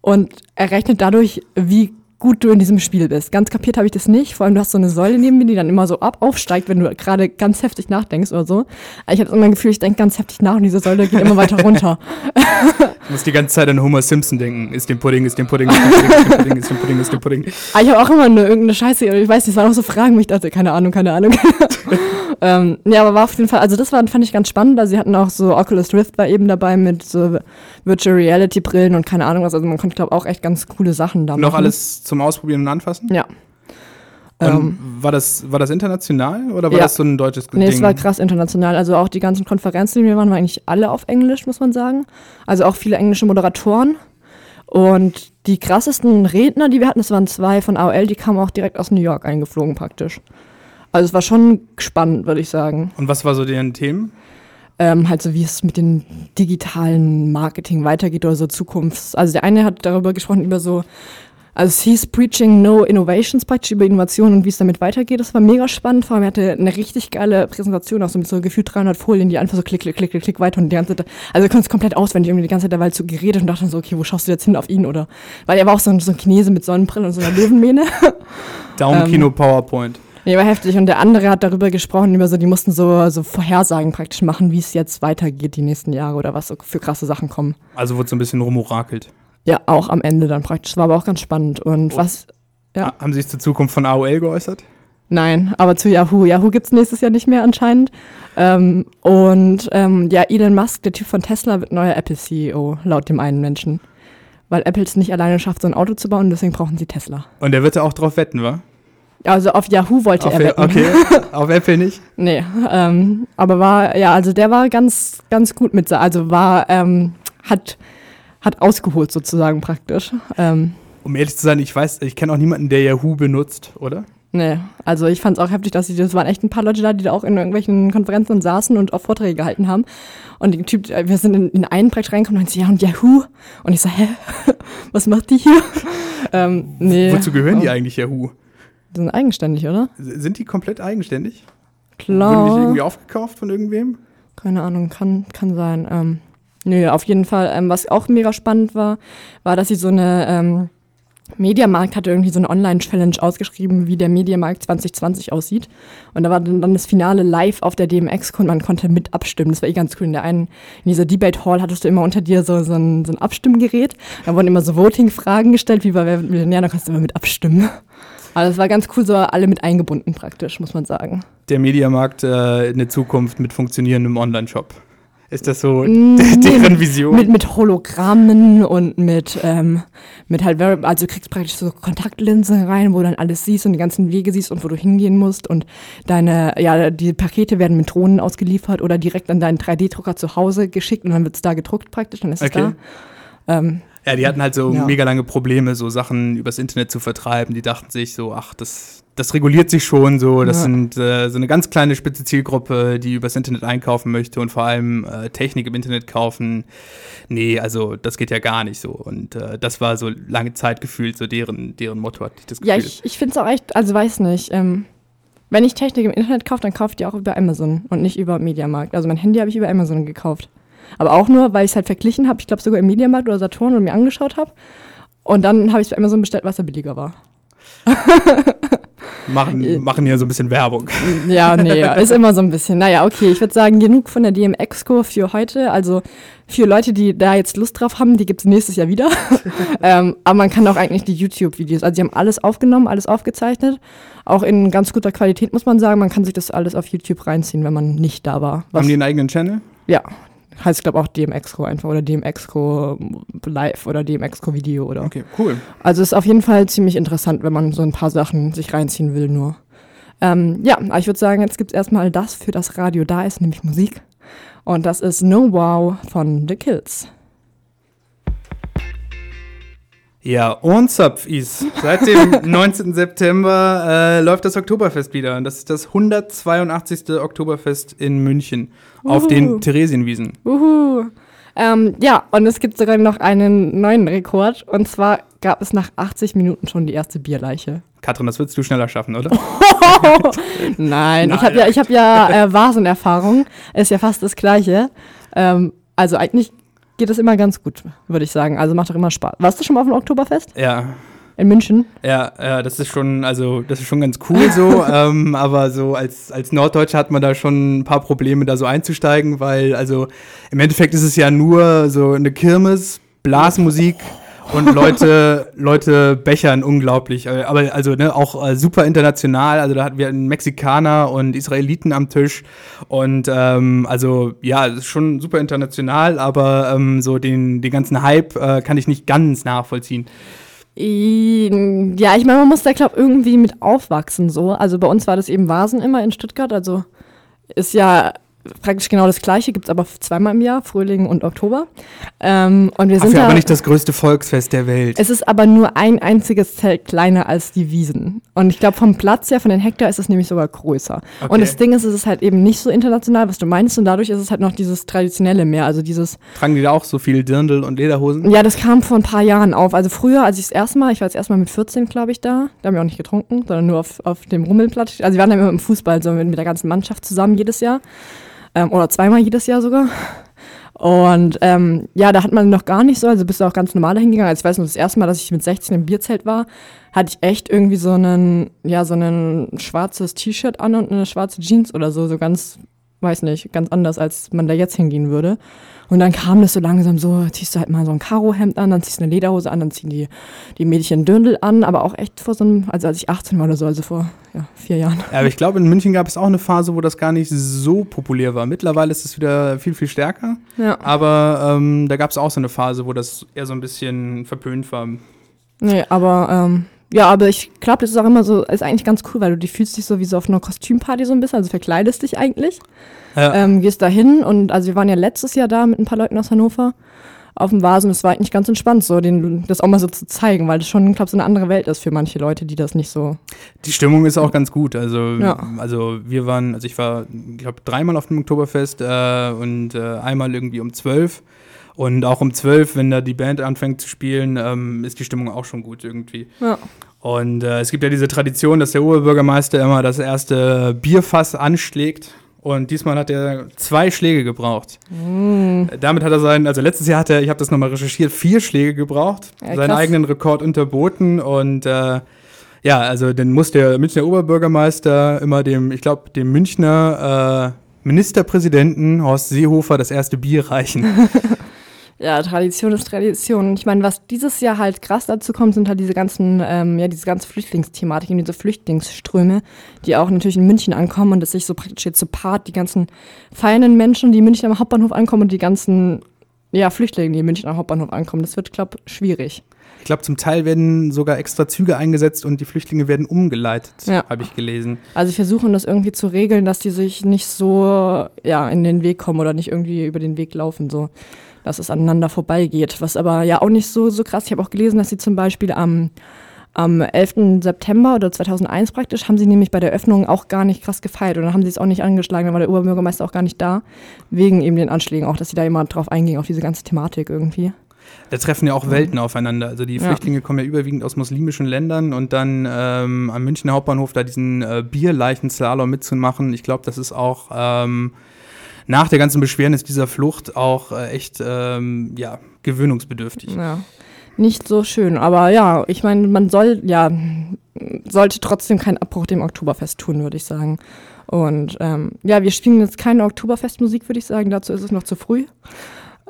und errechnet dadurch, wie gut du in diesem Spiel bist. Ganz kapiert habe ich das nicht. Vor allem, du hast so eine Säule neben mir, die dann immer so ab aufsteigt, wenn du gerade ganz heftig nachdenkst oder so. Ich habe immer ein Gefühl, ich denke ganz heftig nach und diese Säule geht immer weiter runter. Du musst die ganze Zeit an Homer Simpson denken. Ist dem Pudding, ist dem Pudding, ist dem Pudding, ist dem Pudding, ist dem Pudding, ist dem Pudding. Aber ich habe auch immer nur irgendeine Scheiße, ich weiß nicht, es waren auch so Fragen, wo ich dachte, keine Ahnung, keine Ahnung. ähm, ja, aber war auf jeden Fall, also das war, fand ich ganz spannend, also sie hatten auch so Oculus Rift war eben dabei mit so Virtual Reality Brillen und keine Ahnung was, also man konnte, glaube auch echt ganz coole Sachen da machen. Noch alles zum Ausprobieren und Anfassen? Ja. Ähm, war, das, war das international oder war Ja. das so ein deutsches Nee, Ding? es war krass international. Also auch die ganzen Konferenzen, die wir waren, waren eigentlich alle auf Englisch, muss man sagen. Also auch viele englische Moderatoren. Und die krassesten Redner, die wir hatten, das waren zwei von AOL, die kamen auch direkt aus New York eingeflogen praktisch. Also es war schon spannend, würde ich sagen. Und was war so deren Themen? Ähm, halt so, wie es mit dem digitalen Marketing weitergeht oder so Zukunfts. Also der eine hat darüber gesprochen, über so, also es hieß Preaching No Innovations praktisch über Innovation und wie es damit weitergeht. Das war mega spannend. Vor allem er hatte eine richtig geile Präsentation, auch so mit so gefühlt 300 Folien, die einfach so klick, klick, klick, klick, klick weiter und die ganze Zeit, also du konntest komplett auswendig irgendwie die ganze Zeit dabei zu geredet und dachte dann so, okay, wo schaust du jetzt hin auf ihn oder, weil er war auch so ein, so ein Chinese mit Sonnenbrille und so einer Löwenmähne. Daumenkino PowerPoint. Nee, war heftig. Und der andere hat darüber gesprochen, über so, die mussten so, so Vorhersagen praktisch machen, wie es jetzt weitergeht die nächsten Jahre oder was so für krasse Sachen kommen. Also wurde so ein bisschen rumorakelt. Ja, auch am Ende dann praktisch. War aber auch ganz spannend. Und was, Ja. Ha- Haben Sie sich zur Zukunft von AOL geäußert? nein, aber zu Yahoo. Yahoo gibt's nächstes Jahr nicht mehr anscheinend. Ähm, und ähm, ja, Elon Musk, der Typ von Tesla, wird neuer Apple-CEO, laut dem einen Menschen. Weil Apple es nicht alleine schafft, so ein Auto zu bauen, deswegen brauchen sie Tesla. Und der wird da auch drauf wetten, wa? Also auf Yahoo wollte Auf, er wetten. okay, auf Apple nicht? Nee, ähm, aber war, ja, also der war ganz, ganz gut mit, also war, ähm, hat, hat ausgeholt sozusagen praktisch. Ähm, Um ehrlich zu sein, ich weiß, ich kenne auch niemanden, der Yahoo benutzt, oder? nee, also ich fand es auch heftig, dass sie, das waren echt ein paar Leute da, die da auch in irgendwelchen Konferenzen saßen und auch Vorträge gehalten haben. Und der Typ, äh, wir sind in, in einen Projekt reingekommen und meinte, ja, und Yahoo? Und ich so, hä? Was macht die hier? ähm, nee. Wozu gehören die Oh, eigentlich Yahoo? Die sind eigenständig, oder? Sind die komplett eigenständig? Klar. Wurden die irgendwie aufgekauft von irgendwem? Keine Ahnung, kann, kann sein. Ähm, nö, auf jeden Fall. Ähm, was auch mega spannend war, war, dass sie so eine ähm, Mediamarkt hatte irgendwie so eine Online-Challenge ausgeschrieben, wie der Mediamarkt 2020 aussieht. Und da war dann, das Finale live auf der DMX und man konnte mit abstimmen. Das war eh ganz cool. In der einen, in dieser Debate Hall hattest du immer unter dir so, so, ein, so ein Abstimmgerät. Da wurden immer so Voting-Fragen gestellt, wie bei Wer wird Millionär, da konntest du immer mit abstimmen. Also es war ganz cool, so alle mit eingebunden praktisch, muss man sagen. Der Mediamarkt äh, eine Zukunft mit funktionierendem Online-Shop. Ist das so Mm, deren Vision? Mit, mit Hologrammen und mit, ähm, mit halt, also du kriegst praktisch so Kontaktlinsen rein, wo du dann alles siehst und die ganzen Wege siehst und wo du hingehen musst und deine, ja, die Pakete werden mit Drohnen ausgeliefert oder direkt an deinen 3D-Drucker zu Hause geschickt und dann wird es da gedruckt praktisch, dann ist Okay. es da. Ähm, Ja, die hatten halt so Ja. mega lange Probleme, so Sachen übers Internet zu vertreiben. Die dachten sich so, ach, das, das reguliert sich schon so. Das Ja. sind äh, so eine ganz kleine spitze Zielgruppe, die übers Internet einkaufen möchte und vor allem äh, Technik im Internet kaufen. Nee, also das geht ja gar nicht so. Und äh, das war so lange Zeit gefühlt so deren, deren Motto, hatte ich das Gefühl. ja, ich, ich finde es auch echt, also weiß nicht, ähm, wenn ich Technik im Internet kaufe, dann kaufe ich die auch über Amazon und nicht über Mediamarkt. Also mein Handy habe ich über Amazon gekauft. Aber auch nur, weil ich es halt verglichen habe, ich glaube sogar im Mediamarkt oder Saturn und mir angeschaut habe. Und dann habe ich es bei Amazon bestellt, was da billiger war. machen, machen hier so ein bisschen Werbung. Ja, nee, ist immer so ein bisschen. Naja, okay, ich würde sagen, genug von der DMX-Co für heute. Also für Leute, die da jetzt Lust drauf haben, die gibt es nächstes Jahr wieder. ähm, aber man kann auch eigentlich die YouTube-Videos, also sie haben alles aufgenommen, alles aufgezeichnet. Auch in ganz guter Qualität, muss man sagen. Man kann sich das alles auf YouTube reinziehen, wenn man nicht da war. Was, Haben die einen eigenen Channel? ja, heißt, glaube auch DMX-Co einfach oder DMX-Co Live oder DMX-Co Video oder. Okay, cool. Also ist auf jeden Fall ziemlich interessant, wenn man so ein paar Sachen sich reinziehen will nur. Ähm, ja, ich würde sagen, jetzt gibt es erstmal das, für das Radio da ist, nämlich Musik. Und das ist No Wow von The Kills. Ja, und Zopf ist. Seit dem 19. September äh, läuft das Oktoberfest wieder. Und das ist das 182. Oktoberfest in München auf Uhu. den Theresienwiesen. Uhu. Ähm, ja, und es gibt sogar noch einen neuen Rekord. Und zwar gab es nach 80 Minuten schon die erste Bierleiche. Katrin, das würdest du schneller schaffen, oder? Nein, ich Nein. habe ja, ich hab ja äh, Vasenerfahrung. Ist ja fast das Gleiche. Ähm, also eigentlich geht es immer ganz gut, würde ich sagen. Also macht doch immer Spaß. Warst du schon mal auf dem Oktoberfest? Ja. in München. Ja, ja, das ist schon, also das ist schon ganz cool so, ähm, aber so als, als Norddeutscher hat man da schon ein paar Probleme, da so einzusteigen, weil also im Endeffekt ist es ja nur so eine Kirmes, Blasmusik und Leute, Leute bechern unglaublich. Äh, Aber also ne, auch äh, super international. Also da hatten wir einen Mexikaner und Israeliten am Tisch. Und ähm, also ja, es ist schon super international, aber ähm, so den, den ganzen Hype äh, kann ich nicht ganz nachvollziehen. I- Ja, ich meine, man muss da, glaube irgendwie mit aufwachsen so. Also bei uns war das eben Vasen immer in Stuttgart. Also ist ja praktisch genau das Gleiche, gibt es aber zweimal im Jahr, Frühling und Oktober. Ähm, und wir sind Dafür da, aber nicht das größte Volksfest der Welt. es ist aber nur ein einziges Zelt kleiner als die Wiesen. Und ich glaube, vom Platz her, von den Hektar, ist es nämlich sogar größer. Okay. Und das Ding ist, es ist halt eben nicht so international, was du meinst. Und dadurch ist es halt noch dieses Traditionelle mehr. Also dieses, Tragen die da auch so viel Dirndl und Lederhosen? ja, das kam vor ein paar Jahren auf. Also früher, als ich das erste Mal, ich war jetzt erstmal mit 14, glaube ich, da. Da haben wir auch nicht getrunken, sondern nur auf, auf dem Rummelplatz. Also wir waren dann immer im Fußball, so mit, mit der ganzen Mannschaft zusammen jedes Jahr. Ähm, oder zweimal jedes Jahr sogar. Und ähm, ja, da hat man noch gar nicht so, also bist du auch ganz normal hingegangen. Also ich weiß noch, das erste Mal, dass ich mit 16 im Bierzelt war, hatte ich echt irgendwie so einen, ja, so ein schwarzes T-Shirt an und eine schwarze Jeans oder so, so ganz, weiß nicht, ganz anders, als man da jetzt hingehen würde. Und dann kam das so langsam so, ziehst du halt mal so ein Karohemd an, dann ziehst du eine Lederhose an, dann ziehen die, die Mädchen Dirndl an, aber auch echt vor so einem, also als ich 18 war oder so, also vor ja, vier Jahren. Ja, aber ich glaube, in München gab es auch eine Phase, wo das gar nicht so populär war. Mittlerweile ist es wieder viel, viel stärker. Ja. Aber ähm, da gab es auch so eine Phase, wo das eher so ein bisschen verpönt war. Nee, aber ähm, ja, aber ich glaube, das ist auch immer so, ist eigentlich ganz cool, weil du dich fühlst dich so wie so auf einer Kostümparty so ein bisschen, also verkleidest dich eigentlich, Ja. ähm, gehst da hin und also wir waren ja letztes Jahr da mit ein paar Leuten aus Hannover auf dem Vasen, das war eigentlich ganz entspannt, so den, das auch mal so zu zeigen, weil das schon, glaube so eine andere Welt ist für manche Leute, die das nicht so. Die Stimmung ist auch ganz gut. Also, Ja. also wir waren, also ich war, ich glaube, dreimal auf dem Oktoberfest äh, und äh, einmal irgendwie um zwölf. Und auch um zwölf, wenn da die Band anfängt zu spielen, ähm, ist die Stimmung auch schon gut irgendwie. Ja. Und äh, es gibt ja diese Tradition, dass der Oberbürgermeister immer das erste Bierfass anschlägt. Und diesmal hat er zwei Schläge gebraucht. Mm. Äh, Damit hat er seinen, also letztes Jahr hat er, ich habe das nochmal recherchiert, vier Schläge gebraucht, Ja, seinen eigenen Rekord unterboten. Und äh, ja, also dann muss der Münchner Oberbürgermeister immer dem, ich glaube, dem Münchner äh, Ministerpräsidenten Horst Seehofer das erste Bier reichen. Ja, Tradition ist Tradition. Ich meine, was dieses Jahr halt krass dazu kommt, sind halt diese ganzen, ähm, ja, diese ganze Flüchtlingsthematik und diese Flüchtlingsströme, die auch natürlich in München ankommen und das sich so praktisch jetzt so paart, die ganzen feinen Menschen, die in München am Hauptbahnhof ankommen und die ganzen, ja, Flüchtlinge, die in München am Hauptbahnhof ankommen. Das wird, glaube schwierig. Ich glaube, zum Teil werden sogar extra Züge eingesetzt und die Flüchtlinge werden umgeleitet, Ja. habe ich gelesen. Also sie versuchen das irgendwie zu regeln, dass die sich nicht so, ja, in den Weg kommen oder nicht irgendwie über den Weg laufen, so, dass es aneinander vorbeigeht. Was aber ja auch nicht so, so krass. Ich habe auch gelesen, dass sie zum Beispiel am, am 11. September oder 2001 praktisch, haben sie nämlich bei der Öffnung auch gar nicht krass gefeiert und dann haben sie es auch nicht angeschlagen, dann war der Oberbürgermeister auch gar nicht da, wegen eben den Anschlägen auch, dass sie da immer drauf eingingen, auf diese ganze Thematik irgendwie. Da treffen ja auch Welten aufeinander. Also die Ja. Flüchtlinge kommen ja überwiegend aus muslimischen Ländern und dann ähm, am Münchner Hauptbahnhof da diesen äh, Bierleichen-Slalom mitzumachen. Ich glaube, das ist auch ähm, nach der ganzen Beschwernis dieser Flucht auch äh, echt ähm, ja, gewöhnungsbedürftig. Ja. Nicht so schön, aber ja, ich meine, man soll, ja, sollte trotzdem keinen Abbruch dem Oktoberfest tun, würde ich sagen. Und ähm, ja, wir spielen jetzt keine Oktoberfestmusik, würde ich sagen. Dazu ist es noch zu früh.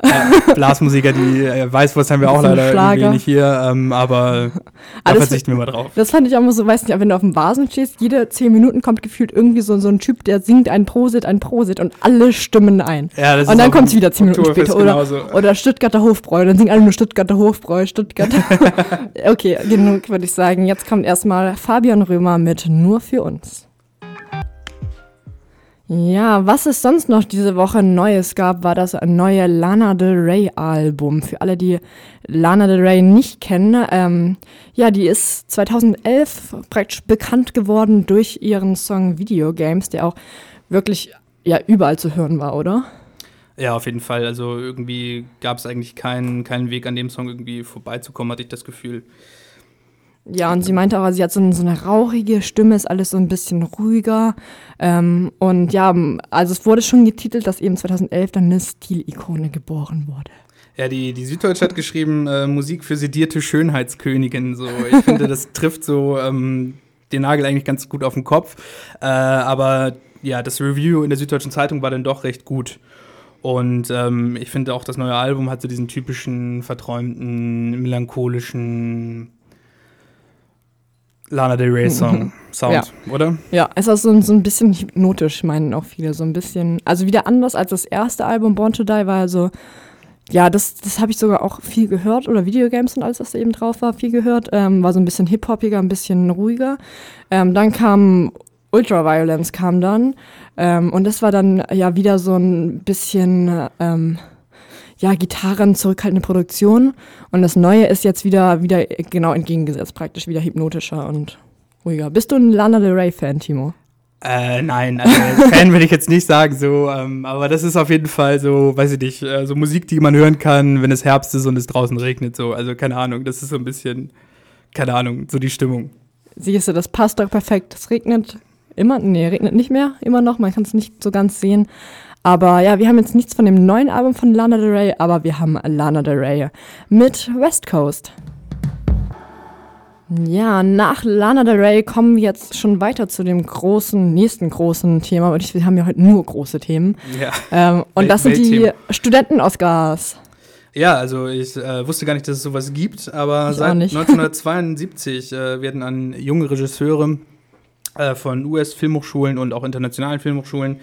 Äh, Blasmusiker, die äh, Weißwurst haben wir auch leider Schlager. irgendwie nicht hier, ähm, aber da Alles- verzichten wir mal drauf. Das fand ich auch immer so, weißt du, wenn du auf dem Vasen stehst, jede zehn Minuten kommt gefühlt irgendwie so, so ein Typ, der singt ein Prosit, ein Prosit und alle stimmen ein. Ja, das und ist dann kommt es wieder zehn Minuten später. Oder, genauso. oder Stuttgarter Hofbräu, dann singen alle nur Stuttgarter Hofbräu, Stuttgarter. okay, genug würde ich sagen. Jetzt kommt erstmal Fabian Römer mit Nur für uns. Ja, was es sonst noch diese Woche Neues gab, war das neue Lana Del Rey Album. Für alle, die Lana Del Rey nicht kennen, ähm, ja, die ist 2011 praktisch bekannt geworden durch ihren Song Video Games, der auch wirklich ja überall zu hören war, oder? Ja, auf jeden Fall. Also irgendwie gab es eigentlich keinen, keinen Weg an dem Song irgendwie vorbeizukommen, hatte ich das Gefühl. Ja, und sie meinte auch, sie hat so, eine- so eine rauchige Stimme, ist alles so ein bisschen ruhiger. Ähm, und ja, also es wurde schon getitelt, dass eben 2011 dann eine Stilikone geboren wurde. Ja, die, die Süddeutsche hat geschrieben, äh, Musik für sedierte Schönheitskönigin. So. Ich finde, das trifft so ähm, den Nagel eigentlich ganz gut auf den Kopf. Äh, aber ja, das Review in der Süddeutschen Zeitung war dann doch recht gut. Und ähm, ich finde auch, das neue Album hat so diesen typischen, verträumten, melancholischen Lana Del Rey Song Sound, Ja. oder? Ja, es ist so, so ein bisschen hypnotisch, meinen auch viele. So ein bisschen, also wieder anders als das erste Album, Born to Die, war also, ja, das, das habe ich sogar auch viel gehört, oder Videogames und alles, was da eben drauf war, viel gehört. Ähm, war so ein bisschen hip-hopiger, ein bisschen ruhiger. Ähm, dann kam Ultraviolence kam dann. Ähm, und das war dann ja wieder so ein bisschen, ähm, ja, Gitarren, zurückhaltende Produktion. Und das Neue ist jetzt wieder, wieder genau entgegengesetzt, praktisch wieder hypnotischer und ruhiger. Bist du ein Lana Del Rey-Fan, Timo? Äh, nein, also Fan will ich jetzt nicht sagen, so, ähm, aber das ist auf jeden Fall so, weiß ich nicht, äh, so Musik, die man hören kann, wenn es Herbst ist und es draußen regnet, so, also keine Ahnung, das ist so ein bisschen, keine Ahnung, so die Stimmung. Siehst du, das passt doch perfekt. Es regnet immer, nee, regnet nicht mehr, immer noch, man kann es nicht so ganz sehen. Aber ja, wir haben jetzt nichts von dem neuen Album von Lana Del Rey, aber wir haben Lana Del Rey mit West Coast. Ja, nach Lana Del Rey kommen wir jetzt schon weiter zu dem großen, nächsten großen Thema. Und ich, wir haben ja heute nur große Themen. Ja. Ähm, und das sind die. Studenten-Oscars. Ja, also ich äh, wusste gar nicht, dass es sowas gibt, aber Ich seit auch nicht. 1972 äh, werden an junge Regisseure äh, von US-Filmhochschulen und auch internationalen Filmhochschulen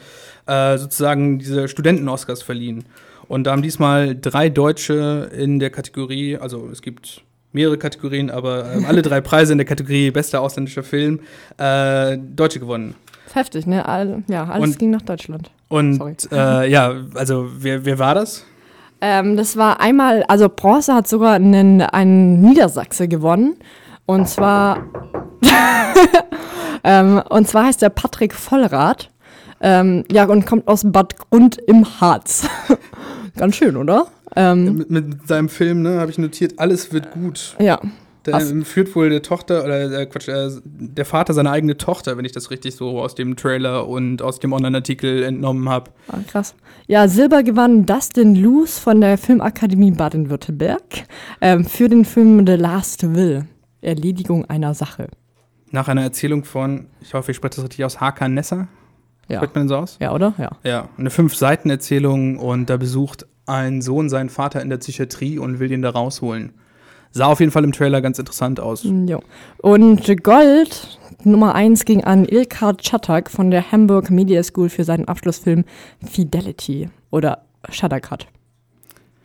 äh, sozusagen diese Studenten-Oscars verliehen. Und da haben diesmal drei Deutsche in der Kategorie, also es gibt mehrere Kategorien, aber ähm, alle drei Preise in der Kategorie bester ausländischer Film, äh, Deutsche gewonnen. ist heftig, ne? All, ja, alles Und- ging nach Deutschland. Und äh, ja, also wer, wer war das? Ähm, das war einmal, also Bronze hat sogar einen, einen Niedersachse gewonnen. Und zwar, ähm, und zwar heißt der Patrick Vollrath. Ähm, ja, und kommt aus Bad Grund im Harz. Ganz schön, oder? Ähm, Mit, mit seinem Film, ne, habe ich notiert, alles wird gut. ja, Der Was? führt wohl der Tochter, oder äh, Quatsch, äh, der Vater seine eigene Tochter, wenn ich das richtig so aus dem Trailer und aus dem Online-Artikel entnommen habe. ah, krass. Ja, Silber gewann Dustin Luce von der Filmakademie Baden-Württemberg ähm, für den Film The Last Will. Erledigung einer Sache. Nach einer Erzählung von, ich hoffe, ich spreche das richtig aus, Hakan Nessa. Ja. Spricht man den so aus? Ja, oder? Ja. Ja, eine Fünf-Seiten-Erzählung und da besucht ein Sohn seinen Vater in der Psychiatrie und will ihn da rausholen. Sah auf jeden Fall im Trailer ganz interessant aus. Jo. Und Gold Nummer 1 ging an Ilkar Chatak von der Hamburg Media School für seinen Abschlussfilm Fidelity oder Shuttercut.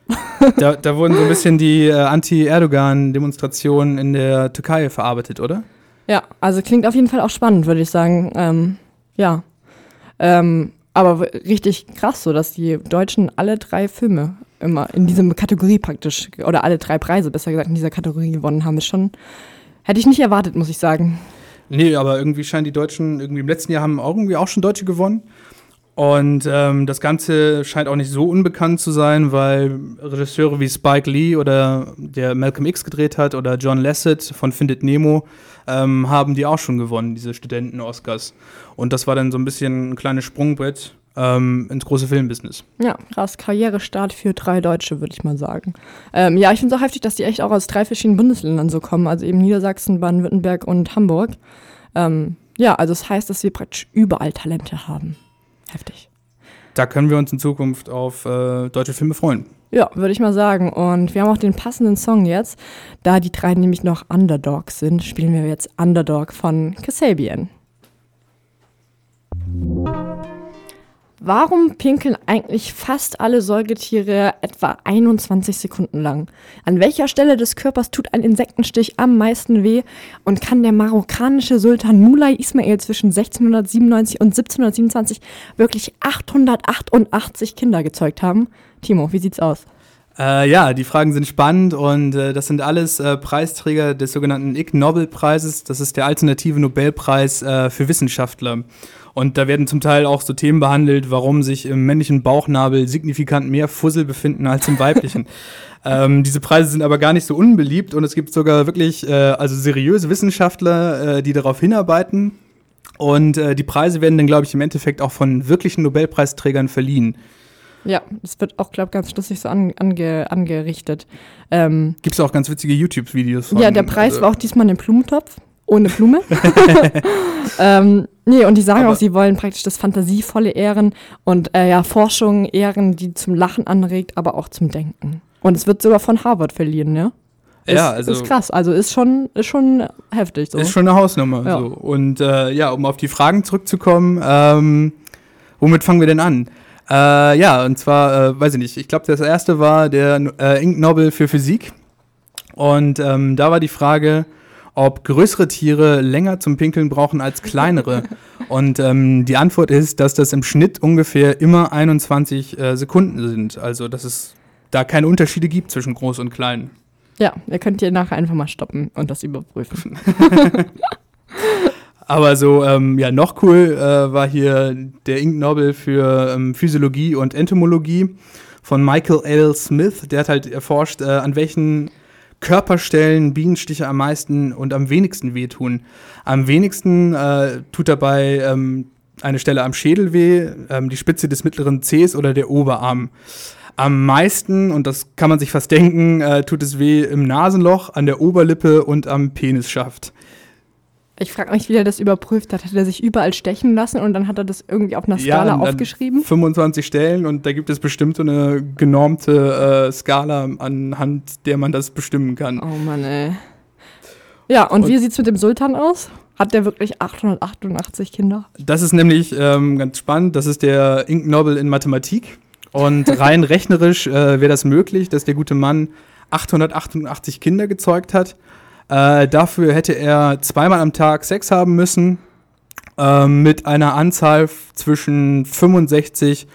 Da, da wurden so ein bisschen die äh, Anti-Erdogan-Demonstrationen in der Türkei verarbeitet, oder? Ja, also klingt auf jeden Fall auch spannend, würde ich sagen. Ähm, ja. Ähm, aber richtig krass, so dass die Deutschen alle drei Filme immer in dieser Kategorie praktisch, oder alle drei Preise, besser gesagt, in dieser Kategorie gewonnen haben. Ist schon, hätte ich nicht erwartet, muss ich sagen. Nee, aber irgendwie scheinen die Deutschen, irgendwie im letzten Jahr haben auch irgendwie auch schon Deutsche gewonnen. Und ähm, das Ganze scheint auch nicht so unbekannt zu sein, weil Regisseure wie Spike Lee oder der Malcolm X gedreht hat oder John Lasseter von Findet Nemo ähm, haben die auch schon gewonnen, diese Studenten-Oscars. Und das war dann so ein bisschen ein kleines Sprungbrett ähm, ins große Filmbusiness. Ja, krass. Karrierestart für drei Deutsche, würde ich mal sagen. Ähm, ja, ich finde es auch heftig, dass die echt auch aus drei verschiedenen Bundesländern so kommen. Also eben Niedersachsen, Baden-Württemberg und Hamburg. Ähm, ja, also es das heißt, dass wir praktisch überall Talente haben. Heftig. Da können wir uns in Zukunft auf äh, deutsche Filme freuen. Ja, würde ich mal sagen. Und wir haben auch den passenden Song jetzt. Da die drei nämlich noch Underdogs sind, spielen wir jetzt Underdog von Kasabian. Warum pinkeln eigentlich fast alle Säugetiere etwa 21 Sekunden lang? An welcher Stelle des Körpers tut ein Insektenstich am meisten weh? Und kann der marokkanische Sultan Mulay Ismail zwischen 1697 und 1727 wirklich 888 Kinder gezeugt haben? Timo, wie sieht's aus? Äh, ja, die Fragen sind spannend und äh, das sind alles äh, Preisträger des sogenannten Ig Nobel-Preises. Das ist der alternative Nobelpreis äh, für Wissenschaftler. Und da werden zum Teil auch so Themen behandelt, warum sich im männlichen Bauchnabel signifikant mehr Fussel befinden als im weiblichen. ähm, diese Preise sind aber gar nicht so unbeliebt und es gibt sogar wirklich äh, also seriöse Wissenschaftler, äh, die darauf hinarbeiten. Und äh, die Preise werden dann, glaube ich, im Endeffekt auch von wirklichen Nobelpreisträgern verliehen. Ja, das wird auch, glaube ich, ganz lustig so an, ange, angerichtet. Ähm, Gibt es auch ganz witzige YouTube-Videos von. ja, der Preis also, war auch diesmal ein Blumentopf. Ohne Blume. ähm, nee, und die sagen Aber- auch, sie wollen praktisch das Fantasievolle ehren und äh, ja, Forschung ehren, die zum Lachen anregt, aber auch zum Denken. Und es wird sogar von Harvard verliehen, ne? Ja, ist, also ist krass. Also ist schon, ist schon heftig so. ist schon eine Hausnummer. Ja. So. Und äh, ja, um auf die Fragen zurückzukommen, ähm, womit fangen wir denn an? Äh, ja, und zwar, äh, weiß ich nicht, ich glaube, das erste war der äh, Ink Nobel für Physik. Und ähm, da war die Frage, ob größere Tiere länger zum Pinkeln brauchen als kleinere. und ähm, die Antwort ist, dass das im Schnitt ungefähr immer 21 äh, Sekunden sind. Also, dass es da keine Unterschiede gibt zwischen groß und klein. ja, ihr könnt hier nachher einfach mal stoppen und das überprüfen. Aber so, ähm, ja, noch cool äh, war hier der Ink Nobel für ähm, Physiologie und Entomologie von Michael L. Smith. Der hat halt erforscht, äh, an welchen Körperstellen Bienenstiche am meisten und am wenigsten wehtun. Am wenigsten äh, tut dabei ähm, eine Stelle am Schädel weh, ähm, die Spitze des mittleren Zehs oder der Oberarm. Am meisten, und das kann man sich fast denken, äh, tut es weh im Nasenloch, an der Oberlippe und am Penisschaft. Ich frage mich, wie er das überprüft hat. Hat er sich überall stechen lassen und dann hat er das irgendwie auf einer Skala Ja, aufgeschrieben? 25 Stellen und da gibt es bestimmt so eine genormte äh, Skala, anhand der man das bestimmen kann. Oh Mann, ey. Ja, und, Und- wie sieht's mit dem Sultan aus? Hat der wirklich 888 Kinder? Das ist nämlich ähm, ganz spannend. Das ist der Ink Nobel in Mathematik. Und rein rechnerisch äh, wäre das möglich, dass der gute Mann 888 Kinder gezeugt hat. Äh, dafür hätte er zweimal am Tag Sex haben müssen, ähm, mit einer Anzahl zwischen 65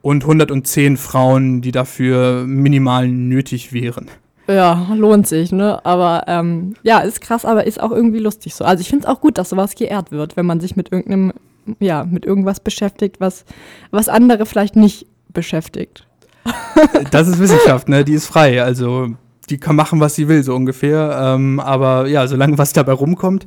und 110 Frauen, die dafür minimal nötig wären. Ja, lohnt sich, ne? Aber ähm, ja, ist krass, aber ist auch irgendwie lustig so. Also ich finde es auch gut, dass sowas geehrt wird, wenn man sich mit irgendeinem, ja, mit irgendwas beschäftigt, was, was andere vielleicht nicht beschäftigt. Das ist Wissenschaft, ne? Die ist frei. Also die kann machen, was sie will, so ungefähr. Ähm, aber ja, solange was dabei rumkommt,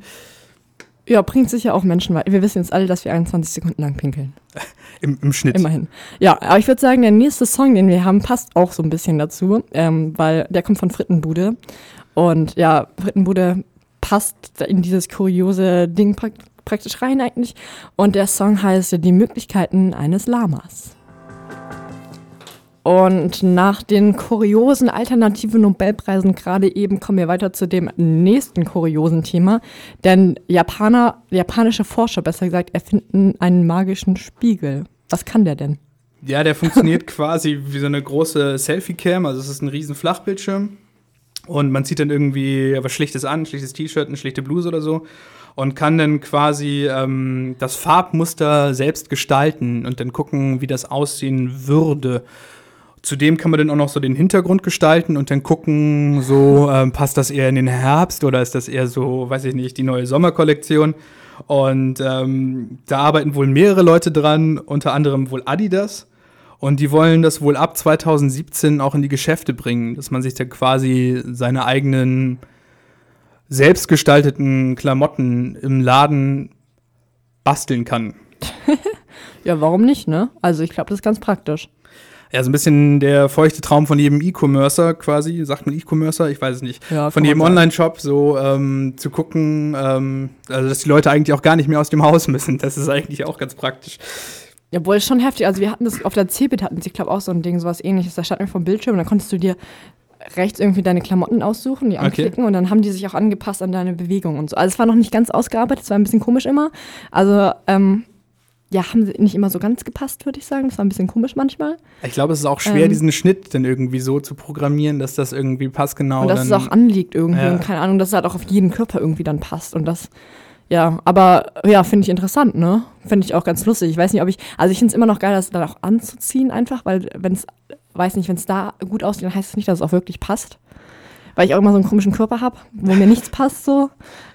Ja, bringt sicher auch Menschen weiter. Wir wissen jetzt alle, dass wir 21 Sekunden lang pinkeln. im, im Schnitt. Immerhin. Ja, aber ich würde sagen, der nächste Song, den wir haben, passt auch so ein bisschen dazu, ähm, weil der kommt von Frittenbude. Und ja, Frittenbude passt in dieses kuriose Ding prak praktisch rein eigentlich. Und der Song heißt Die Möglichkeiten eines Lamas. Und nach den kuriosen alternativen Nobelpreisen gerade eben kommen wir weiter zu dem nächsten kuriosen Thema. Denn Japaner, japanische Forscher, besser gesagt, erfinden einen magischen Spiegel. Was kann der denn? Ja, der funktioniert quasi wie so eine große Selfie-Cam. Also es ist ein riesen Flachbildschirm. Und man zieht dann irgendwie was Schlichtes an, ein schlichtes T-Shirt, eine schlichte Bluse oder so. Und kann dann quasi ähm, das Farbmuster selbst gestalten und dann gucken, wie das aussehen würde. Zudem kann man dann auch noch so den Hintergrund gestalten und dann gucken, so ähm, passt das eher in den Herbst oder ist das eher so, weiß ich nicht, die neue Sommerkollektion. Und ähm, da arbeiten wohl mehrere Leute dran, unter anderem wohl Adidas. Und die wollen das wohl ab 2017 auch in die Geschäfte bringen, dass man sich da quasi seine eigenen selbstgestalteten Klamotten im Laden basteln kann. Ja, warum nicht, ne? Also ich glaube, das ist ganz praktisch. Ja, so ein bisschen der feuchte Traum von jedem E-Commercer quasi, sagt man E-Commercer, ich weiß es nicht. Ja, von jedem. Online-Shop so ähm, zu gucken, ähm, also dass die Leute eigentlich auch gar nicht mehr aus dem Haus müssen. Das ist eigentlich auch ganz praktisch. Ja, wohl schon heftig. Also wir hatten das auf der CeBIT hatten sie, glaube auch so ein Ding, sowas ähnliches. Da stand irgendwie vom Bildschirm und dann konntest du dir rechts irgendwie deine Klamotten aussuchen, die Okay. anklicken und dann haben die sich auch angepasst an deine Bewegung und so. Also es war noch nicht ganz ausgearbeitet, es war ein bisschen komisch immer. Also, ähm, ja, haben sie nicht immer so ganz gepasst, würde ich sagen. Es war ein bisschen komisch manchmal. Ich glaube, es ist auch schwer, Ähm. diesen Schnitt dann irgendwie so zu programmieren, dass das irgendwie passgenau und dass es dann auch anliegt irgendwie Ja. und keine Ahnung, dass es halt auch auf jeden Körper irgendwie dann passt und das, ja, aber ja, finde ich interessant, ne? Finde ich auch ganz lustig. Ich weiß nicht, ob ich, also ich finde es immer noch geil, das dann auch anzuziehen einfach, weil wenn es, weiß nicht, wenn es da gut aussieht, dann heißt es nicht, dass es auch wirklich passt. Weil ich auch immer so einen komischen Körper habe, wo mir nichts passt so.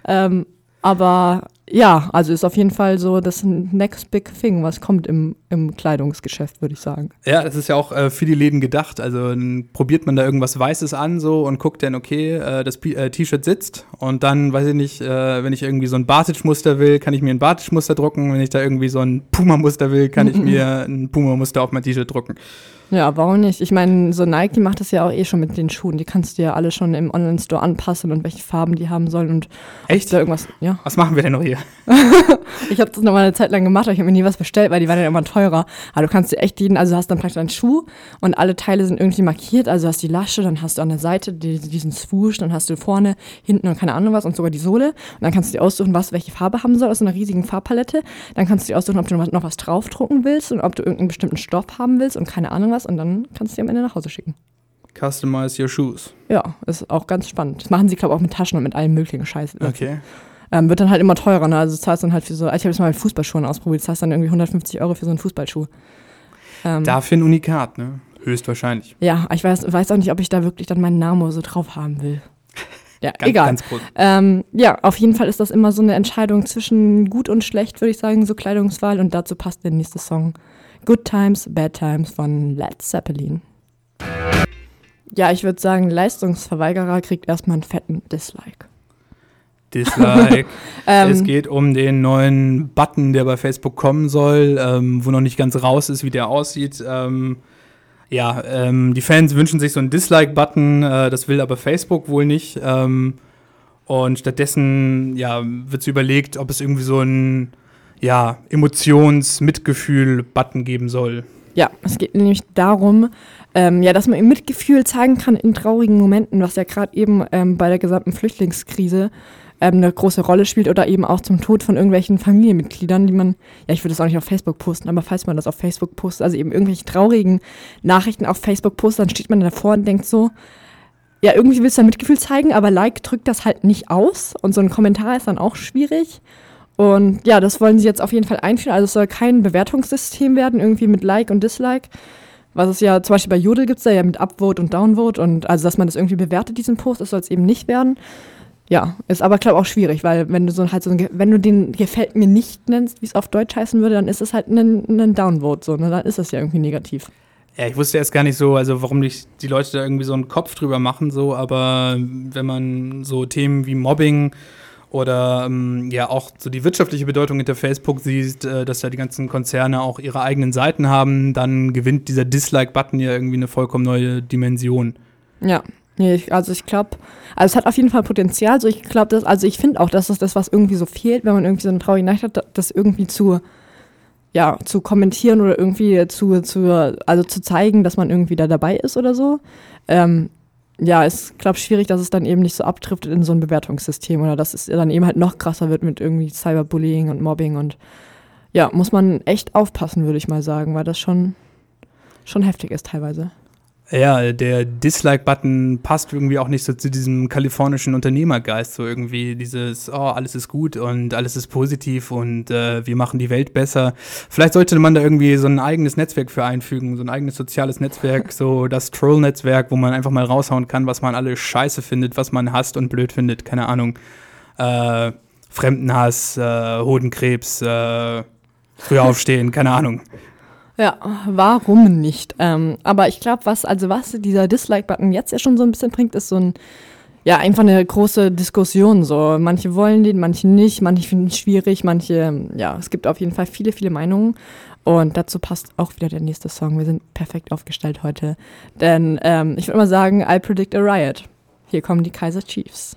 Ähm, aber ja, also ist auf jeden Fall so das next big thing, was kommt im, im Kleidungsgeschäft, würde ich sagen. Ja, das ist ja auch äh, für die Läden gedacht. Also dann probiert man da irgendwas Weißes an so und guckt dann, okay, äh, das äh, T-Shirt sitzt und dann, weiß ich nicht, äh, wenn ich irgendwie so ein Bartage-Muster will, kann ich mir ein Bartage-Muster drucken. Wenn ich da irgendwie so ein Puma-Muster will, kann ich mir ein Puma-Muster auf mein T-Shirt drucken. Ja, warum nicht? Ich meine, so Nike macht das ja auch eh schon mit den Schuhen. Die kannst du ja alle schon im Online-Store anpassen und welche Farben die haben sollen und Echt? da irgendwas. Ja. Was machen wir denn noch hier? Ich habe das noch mal eine Zeit lang gemacht, aber ich habe mir nie was bestellt, weil die waren dann immer teurer. Aber du kannst dir echt jeden, also du hast dann praktisch einen Schuh und alle Teile sind irgendwie markiert. Also du hast die Lasche, dann hast du an der Seite die, diesen Swoosh, dann hast du vorne, hinten und keine Ahnung was und sogar die Sohle. Und dann kannst du dir aussuchen, was welche Farbe haben soll aus einer riesigen Farbpalette. Dann kannst du dir aussuchen, ob du noch was draufdrucken willst und ob du irgendeinen bestimmten Stoff haben willst und keine Ahnung was. Und dann kannst du die am Ende nach Hause schicken. Customize your shoes. Ja, ist auch ganz spannend. Das machen sie, glaube ich, auch mit Taschen und mit allem möglichen Scheiß. Okay. Ähm, wird dann halt immer teurer, ne? Also du zahlst dann halt für so, ich habe das mal mit Fußballschuhen ausprobiert, zahlst dann irgendwie 150 Euro für so einen Fußballschuh. Ähm, Dafür ein Unikat, ne? Höchstwahrscheinlich. ja, ich weiß, weiß auch nicht, ob ich da wirklich dann meinen Namen so drauf haben will. Ja, Ganz, egal. ganz groß. Ähm, ja, auf jeden Fall ist das immer so eine Entscheidung zwischen gut und schlecht, würde ich sagen, so Kleidungswahl. Und dazu passt der nächste Song. Good Times, Bad Times von Led Zeppelin. Ja, ich würde sagen, Leistungsverweigerer kriegt erstmal einen fetten Dislike. Dislike. Ähm, es geht um den neuen Button, der bei Facebook kommen soll, ähm, wo noch nicht ganz raus ist, wie der aussieht. Ähm, ja, ähm, die Fans wünschen sich so einen Dislike-Button, äh, das will aber Facebook wohl nicht. Ähm, und stattdessen ja, wird überlegt, ob es irgendwie so ein ja, Emotions-Mitgefühl-Button geben soll. Ja, es geht nämlich darum, ähm, ja, dass man eben Mitgefühl zeigen kann in traurigen Momenten, was ja gerade eben ähm, bei der gesamten Flüchtlingskrise ähm, eine große Rolle spielt oder eben auch zum Tod von irgendwelchen Familienmitgliedern, die man, ja, ich würde das auch nicht auf Facebook posten, aber falls man das auf Facebook postet, also eben irgendwelche traurigen Nachrichten auf Facebook postet, dann steht man davor und denkt so, ja, irgendwie willst du da Mitgefühl zeigen, aber Like drückt das halt nicht aus und so ein Kommentar ist dann auch schwierig. Und ja, das wollen sie jetzt auf jeden Fall einführen. Also es soll kein Bewertungssystem werden, irgendwie mit Like und Dislike. Was es ja zum Beispiel bei Jodel gibt es ja mit Upvote und Downvote und also dass man das irgendwie bewertet, diesen Post, das soll es eben nicht werden. Ja, ist aber glaube auch schwierig, weil wenn du so halt so wenn du den gefällt mir nicht nennst, wie es auf Deutsch heißen würde, dann ist es halt ein, ein Downvote so, ne? Dann ist es ja irgendwie negativ. Ja, ich wusste erst gar nicht so, also warum nicht die Leute da irgendwie so einen Kopf drüber machen, so, aber wenn man so Themen wie Mobbing oder ähm, ja auch so die wirtschaftliche Bedeutung hinter Facebook sieht, äh, dass ja die ganzen Konzerne auch ihre eigenen Seiten haben, dann gewinnt dieser Dislike-Button ja irgendwie eine vollkommen neue Dimension. Ja. Nee, ich, also ich glaube, also es hat auf jeden Fall Potenzial. Also ich glaube, dass, also ich finde auch, dass das das, was irgendwie so fehlt, wenn man irgendwie so eine traurige Nachricht hat, das irgendwie zu, ja, zu kommentieren oder irgendwie zu, zu, also zu zeigen, dass man irgendwie da dabei ist oder so. Ähm, ja, ist, glaube schwierig, dass es dann eben nicht so abdriftet in so ein Bewertungssystem oder dass es dann eben halt noch krasser wird mit irgendwie Cyberbullying und Mobbing und ja, muss man echt aufpassen, würde ich mal sagen, weil das schon, schon heftig ist teilweise. Ja, der Dislike-Button passt irgendwie auch nicht so zu diesem kalifornischen Unternehmergeist, so irgendwie dieses, oh, alles ist gut und alles ist positiv und äh, wir machen die Welt besser. Vielleicht sollte man da irgendwie so ein eigenes Netzwerk für einfügen, so ein eigenes soziales Netzwerk, so das Troll-Netzwerk, wo man einfach mal raushauen kann, was man alle scheiße findet, was man hasst und blöd findet, keine Ahnung. Äh, Fremdenhass, äh, Hodenkrebs, äh, früh aufstehen, keine Ahnung. Ja, warum nicht? Ähm, aber ich glaube, was, also was dieser Dislike-Button jetzt ja schon so ein bisschen bringt, ist so ein, ja, einfach eine große Diskussion. So, manche wollen den, manche nicht, manche finden es schwierig, manche, ja, es gibt auf jeden Fall viele, viele Meinungen. Und dazu passt auch wieder der nächste Song. Wir sind perfekt aufgestellt heute. Denn ähm, ich würde mal sagen, I predict a riot. Hier kommen die Kaiser Chiefs.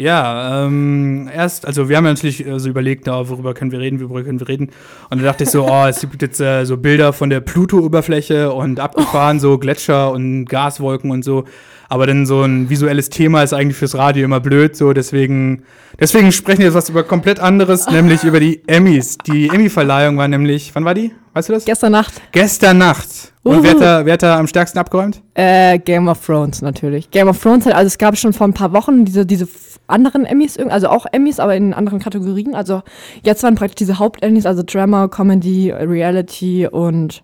Ja, ähm, erst, also wir haben ja natürlich äh, so überlegt, na, worüber können wir reden, worüber können wir reden. Und da dachte ich so, oh, es gibt jetzt äh, so Bilder von der Pluto-Oberfläche und abgefahren, so Gletscher und Gaswolken und so. Aber dann so ein visuelles Thema ist eigentlich fürs Radio immer blöd, so deswegen, deswegen sprechen wir jetzt was über komplett anderes, nämlich über die Emmys. Die Emmy-Verleihung war nämlich, wann war die? Weißt du das? Gestern Nacht Gestern Nacht. Und Uhu. wer hat, da, wer hat da am stärksten abgeräumt? Äh, Game of Thrones natürlich. Game of Thrones, hat, also es gab schon vor ein paar Wochen diese, diese anderen Emmys, also auch Emmys, aber in anderen Kategorien. Also jetzt waren praktisch diese Haupt-Emmys, also Drama, Comedy, Reality und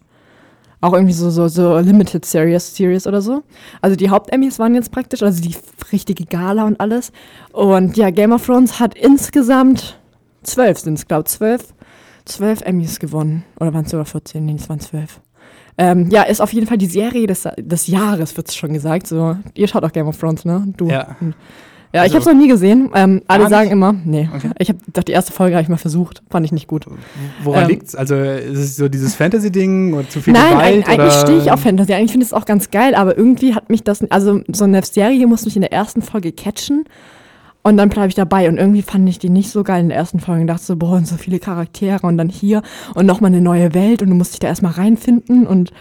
auch irgendwie so, so, so Limited Series, Series oder so. Also die Haupt-Emmys waren jetzt praktisch, also die richtige Gala und alles. Und ja, Game of Thrones hat insgesamt zwölf, sind es, glaube ich, zwölf, zwölf Emmys gewonnen. Oder waren es sogar 14? Nee, es waren zwölf. Ähm, ja, ist auf jeden Fall die Serie des, des Jahres, wird es schon gesagt. So, ihr schaut auch Game of Thrones, ne? Du. Ja. Ja, ich Also- habe es noch nie gesehen. Ähm, alle sagen nicht? immer, nee. Okay. Ich habe doch die erste Folge habe ich mal versucht, fand ich nicht gut. Woran Ähm, liegt's? Also ist es so dieses Fantasy-Ding oder zu viel Nein, Gewalt? eig eigentlich stehe ich auf Fantasy. Eigentlich finde ich es auch ganz geil, aber irgendwie hat mich das, also so eine Serie muss mich in der ersten Folge catchen und dann bleibe ich dabei und irgendwie fand ich die nicht so geil in der ersten Folge und dachte so, boah, und so viele Charaktere und dann hier und nochmal eine neue Welt und du musst dich da erstmal reinfinden und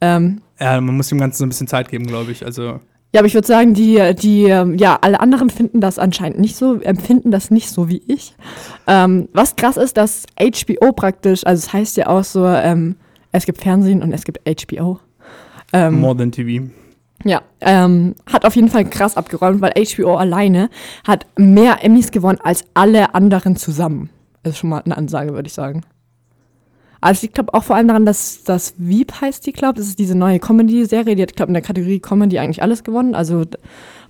ähm, Ja, man muss dem Ganzen so ein bisschen Zeit geben, glaube ich. Also ja, aber ich würde sagen, die, die, ähm, ja, alle anderen finden das anscheinend nicht so, empfinden das nicht so wie ich. Ähm, was krass ist, dass HBO praktisch, also es heißt ja auch so, ähm, es gibt Fernsehen und es gibt HBO. Ähm, more than TV. Ja, ähm, hat auf jeden Fall krass abgeräumt, weil HBO alleine hat mehr Emmys gewonnen als alle anderen zusammen. Ist schon mal eine Ansage, würde ich sagen. Also ich glaube auch vor allem daran, dass das Veep heißt die, glaube Das ist diese neue Comedy-Serie. Die hat, glaube in der Kategorie Comedy eigentlich alles gewonnen. Also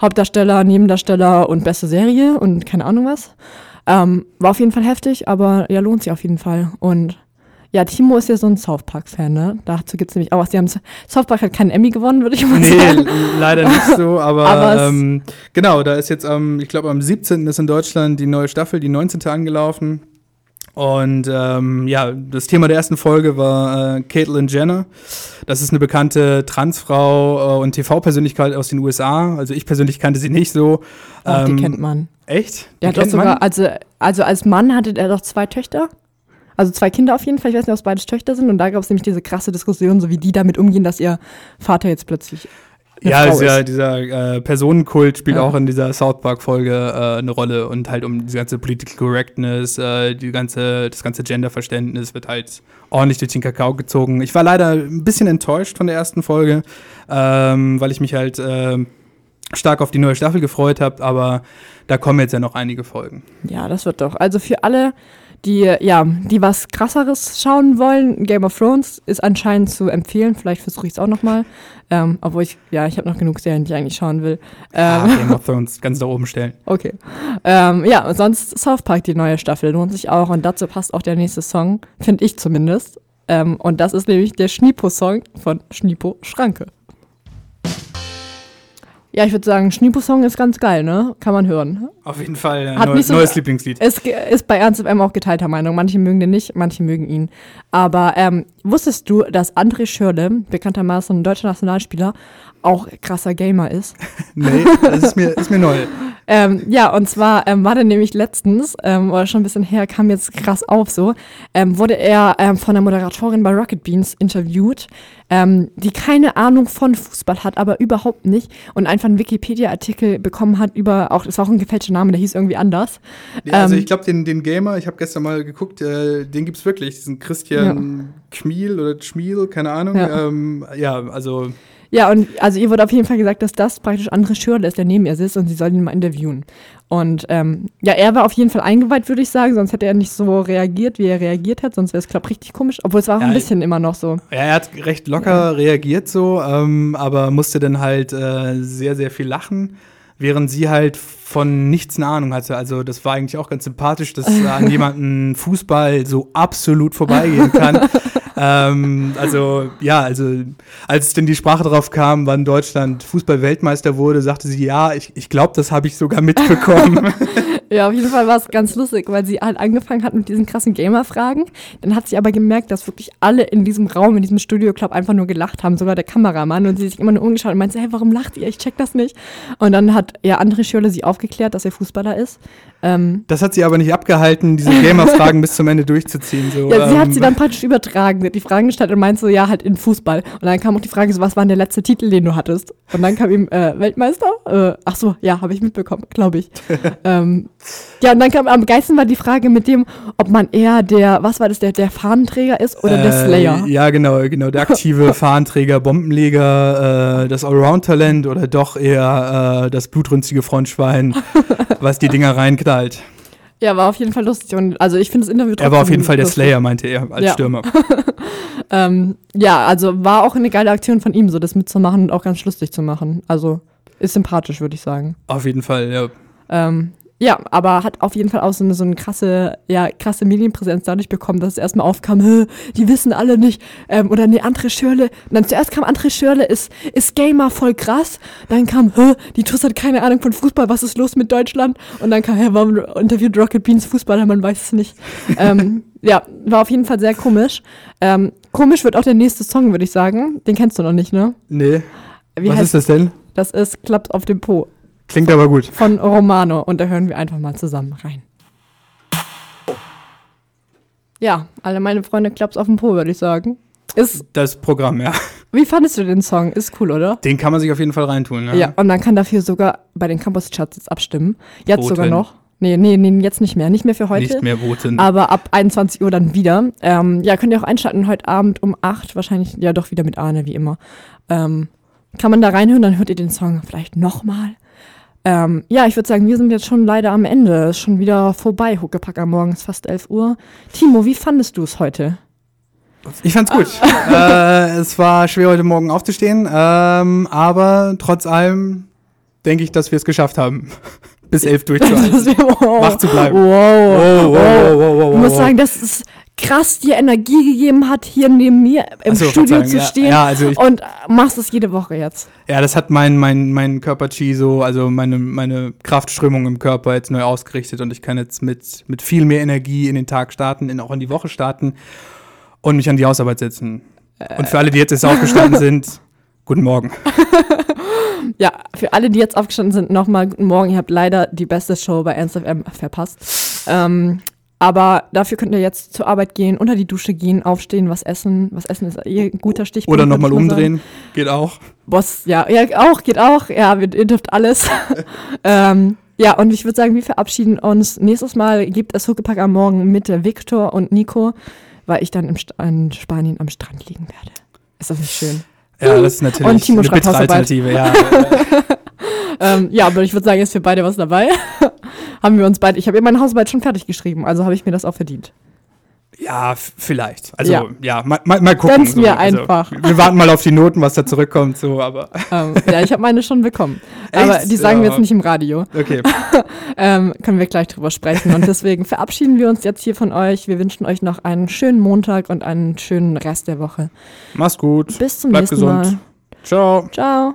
Hauptdarsteller, Nebendarsteller und beste Serie und keine Ahnung was. Ähm, war auf jeden Fall heftig, aber ja, lohnt sich auf jeden Fall. Und ja, Timo ist ja so ein South Park-Fan, ne? Dazu gibt es nämlich auch was. Die haben South Park hat keinen Emmy gewonnen, würde ich mal Nee, sagen. leider nicht so, aber, Aber ähm, genau, da ist jetzt am, ich glaube am 17. ist in Deutschland die neue Staffel, die 19. angelaufen. Und ähm, ja, das Thema der ersten Folge war äh, Caitlyn Jenner. Das ist eine bekannte Transfrau äh, und TV-Persönlichkeit aus den USA. Also ich persönlich kannte sie nicht so. Ach, Ähm, die kennt man. Echt? Die Der hat doch man? sogar, also, also als Mann hatte er doch zwei Töchter. Also zwei Kinder auf jeden Fall. Ich weiß nicht, ob es beides Töchter sind. Und da gab es nämlich diese krasse Diskussion, so wie die damit umgehen, dass ihr Vater jetzt plötzlich. eine Ja, Frau ist ja ist. dieser äh, Personenkult spielt Ja. auch in dieser South Park-Folge äh, eine Rolle und halt um die ganze Political Correctness, äh, die ganze, das ganze Genderverständnis wird halt ordentlich durch den Kakao gezogen. Ich war leider ein bisschen enttäuscht von der ersten Folge, ähm, weil ich mich halt ähm, stark auf die neue Staffel gefreut habe, aber da kommen jetzt ja noch einige Folgen. Ja, das wird doch. Also für alle, die, ja, die was krasseres schauen wollen, Game of Thrones ist anscheinend zu empfehlen. Vielleicht versuche ich es auch nochmal. Ähm, obwohl ich, ja, ich habe noch genug Serien, die ich eigentlich schauen will. Ah, Ähm, Game of Thrones ganz da oben stellen. Okay. Ähm, ja, und sonst South Park, die neue Staffel, lohnt sich auch. Und dazu passt auch der nächste Song, finde ich zumindest. Ähm, und das ist nämlich der Schnipo-Song von Schnipo Schranke. Ja, ich würde sagen, Schnipo-Song ist ganz geil, ne? Kann man hören. Auf jeden Fall ein Hat neu, so- neues Lieblingslied. Es ge- ist bei Ernst FM auch geteilter Meinung. Manche mögen den nicht, manche mögen ihn. Aber ähm, wusstest du, dass André Schürle, bekanntermaßen ein deutscher Nationalspieler, auch krasser Gamer ist? Nee, das ist mir, ist mir neu. Ähm, ja, und zwar ähm, war der nämlich letztens, ähm, oder schon ein bisschen her, kam jetzt krass auf so, ähm, wurde er ähm, von der Moderatorin bei Rocket Beans interviewt, ähm, die keine Ahnung von Fußball hat, aber überhaupt nicht und einfach einen Wikipedia-Artikel bekommen hat über, auch, das war auch ein gefälschter Name, der hieß irgendwie anders. Also ich glaube, den, den Gamer, ich habe gestern mal geguckt, äh, den gibt's wirklich, diesen Christian Kmiel oder Schmiel, keine Ahnung. Ja. Ja, also Ja, und also ihr wurde auf jeden Fall gesagt, dass das praktisch André Schürle ist, der neben ihr sitzt und sie soll ihn mal interviewen. Und ähm, ja, er war auf jeden Fall eingeweiht, würde ich sagen, sonst hätte er nicht so reagiert, wie er reagiert hat, sonst wäre es, glaube ich, richtig komisch. Obwohl es war auch Ja, ein bisschen immer noch so. ja, er hat recht locker reagiert so, ähm, aber musste dann halt äh, sehr, sehr viel lachen, während sie halt von nichts eine Ahnung hatte. Also das war eigentlich auch ganz sympathisch, dass an jemanden Fußball so absolut vorbeigehen kann. ähm, also ja, also als denn die Sprache drauf kam, wann Deutschland Fußball-Weltmeister wurde, sagte sie, ja, ich, ich glaube, das habe ich sogar mitbekommen. Ja, auf jeden Fall war es ganz lustig, weil sie halt angefangen hat mit diesen krassen Gamer-Fragen. Dann hat sie aber gemerkt, dass wirklich alle in diesem Raum, in diesem Studio-Club einfach nur gelacht haben, sogar der Kameramann. Und sie sich immer nur umgeschaut und meinte, hey, warum lacht ihr? Ich check das nicht. Und dann hat ja André Schürle sie aufgeklärt, dass er Fußballer ist. Ähm, Das hat sie aber nicht abgehalten, diese Gamer-Fragen bis zum Ende durchzuziehen. So, Ja, sie hat ähm, sie dann praktisch übertragen. Sie hat die Fragen gestellt und meinte so, ja, halt in Fußball. Und dann kam auch die Frage so, was war denn der letzte Titel, den du hattest? Und dann kam ihm, äh, Weltmeister? Äh, ach so, ja, habe ich mitbekommen, glaube ich. ähm, ja, und dann kam am geilsten war die Frage mit dem, ob man eher der, was war das, der, der Fahnenträger ist oder der Äh, Slayer. Ja, genau, genau. Der aktive Fahnenträger, Bombenleger, äh, das Allround-Talent oder doch eher äh, das blutrünstige Frontschwein, was die Dinger reinknallt. Ja, war auf jeden Fall lustig. Und also ich finde das Interview Er war auf trotzdem jeden Fall der lustig. Slayer, meinte er, als Ja. Stürmer. Ähm, ja, also war auch eine geile Aktion von ihm, so das mitzumachen und auch ganz lustig zu machen. Also ist sympathisch, würde ich sagen. Auf jeden Fall, ja. Ähm, Ja, aber hat auf jeden Fall auch so eine, so eine krasse, ja, krasse Medienpräsenz dadurch bekommen, dass es erstmal aufkam, "Hä, die wissen alle nicht. Ähm, oder nee, André Schörle. Und dann zuerst kam André Schörle, ist, ist Gamer voll krass. Dann kam, die Tuss hat keine Ahnung von Fußball, was ist los mit Deutschland? Und dann kam, hä, warum interviewt Rocket Beans Fußballer, man weiß es nicht. ähm, ja, war auf jeden Fall sehr komisch. Ähm, komisch wird auch der nächste Song, würde ich sagen. Den kennst du noch nicht, ne? Nee. Wie Was ist das denn? das? ist Klappt auf dem Po Klingt aber gut. von Romano und da hören wir einfach mal zusammen rein. Ja, alle meine Freunde klappt's auf dem Po, würde ich sagen. Ist, Das Programm, ja. wie fandest du den Song? Ist cool, oder? Den kann man sich auf jeden Fall reintun. Ne? Ja, und man kann dafür sogar bei den Campus-Charts jetzt abstimmen. Jetzt Voten. sogar noch. Nee, nee, nee, jetzt nicht mehr. Nicht mehr für heute. Nicht mehr voten. Aber ab 21 Uhr dann wieder. Ähm, ja, könnt ihr auch einschalten heute Abend um 8. Wahrscheinlich, ja doch wieder mit Arne, wie immer. Ähm, kann man da reinhören, dann hört ihr den Song vielleicht nochmal. Ähm, ja, ich würde sagen, wir sind jetzt schon leider am Ende. Ist schon wieder vorbei, Huckepack am Morgen, ist fast 11 Uhr. Timo, wie fandest du es heute? Ich fand's gut. äh, es war schwer, heute Morgen aufzustehen, ähm, aber trotz allem denke ich, dass wir es geschafft haben, bis elf durchzuhalten. wow. Wach zu bleiben. Wow. wow, wow, wow, wow, Ich muss wow. sagen, dass es krass dir Energie gegeben hat, hier neben mir im so, Studio zu ja. stehen. Ja, also ich- und machst es jede Woche jetzt. Ja, das hat mein, mein, mein Körper-Chi so, also meine, meine Kraftströmung im Körper jetzt neu ausgerichtet und ich kann jetzt mit, mit viel mehr Energie in den Tag starten, in, auch in die Woche starten und mich an die Hausarbeit setzen. Und für alle, die jetzt erst aufgestanden sind, guten Morgen. Ja, für alle, die jetzt aufgestanden sind, nochmal guten Morgen. Ihr habt leider die beste Show bei Ernst FM verpasst. Ähm, aber dafür könnt ihr jetzt zur Arbeit gehen, unter die Dusche gehen, aufstehen, was essen. Was essen ist eh ein guter Stichpunkt. Oder nochmal mal sagen. umdrehen, geht auch. Boss, ja, ja, auch, geht auch. Ja, ihr dürft alles. ähm, ja, und ich würde sagen, wir verabschieden uns. Nächstes Mal gibt es Huckepack am Morgen mit Viktor und Nico, weil ich dann in Spanien am Strand liegen werde. Ist das nicht schön? Ja, das ist natürlich Und Timo eine bittere. Alternative, ja. Ähm, ja, aber ich würde sagen, ist für beide was dabei. haben wir uns beide. Ich habe ja meine Hausarbeit schon fertig geschrieben, also habe ich mir das auch verdient. Ja, vielleicht. Also, Ja. ja, mal, mal, mal gucken. Gönn's mir also, einfach. Wir warten mal auf die Noten, was da zurückkommt, so, aber. Ähm, ja, ich habe meine schon bekommen. Aber Echt? die sagen wir Ja. jetzt nicht im Radio. Okay. Ähm, können wir gleich drüber sprechen. Und deswegen verabschieden wir uns jetzt hier von euch. Wir wünschen euch noch einen schönen Montag und einen schönen Rest der Woche. Mach's gut. Bis zum Bleibt nächsten gesund. Mal. Ciao. Ciao.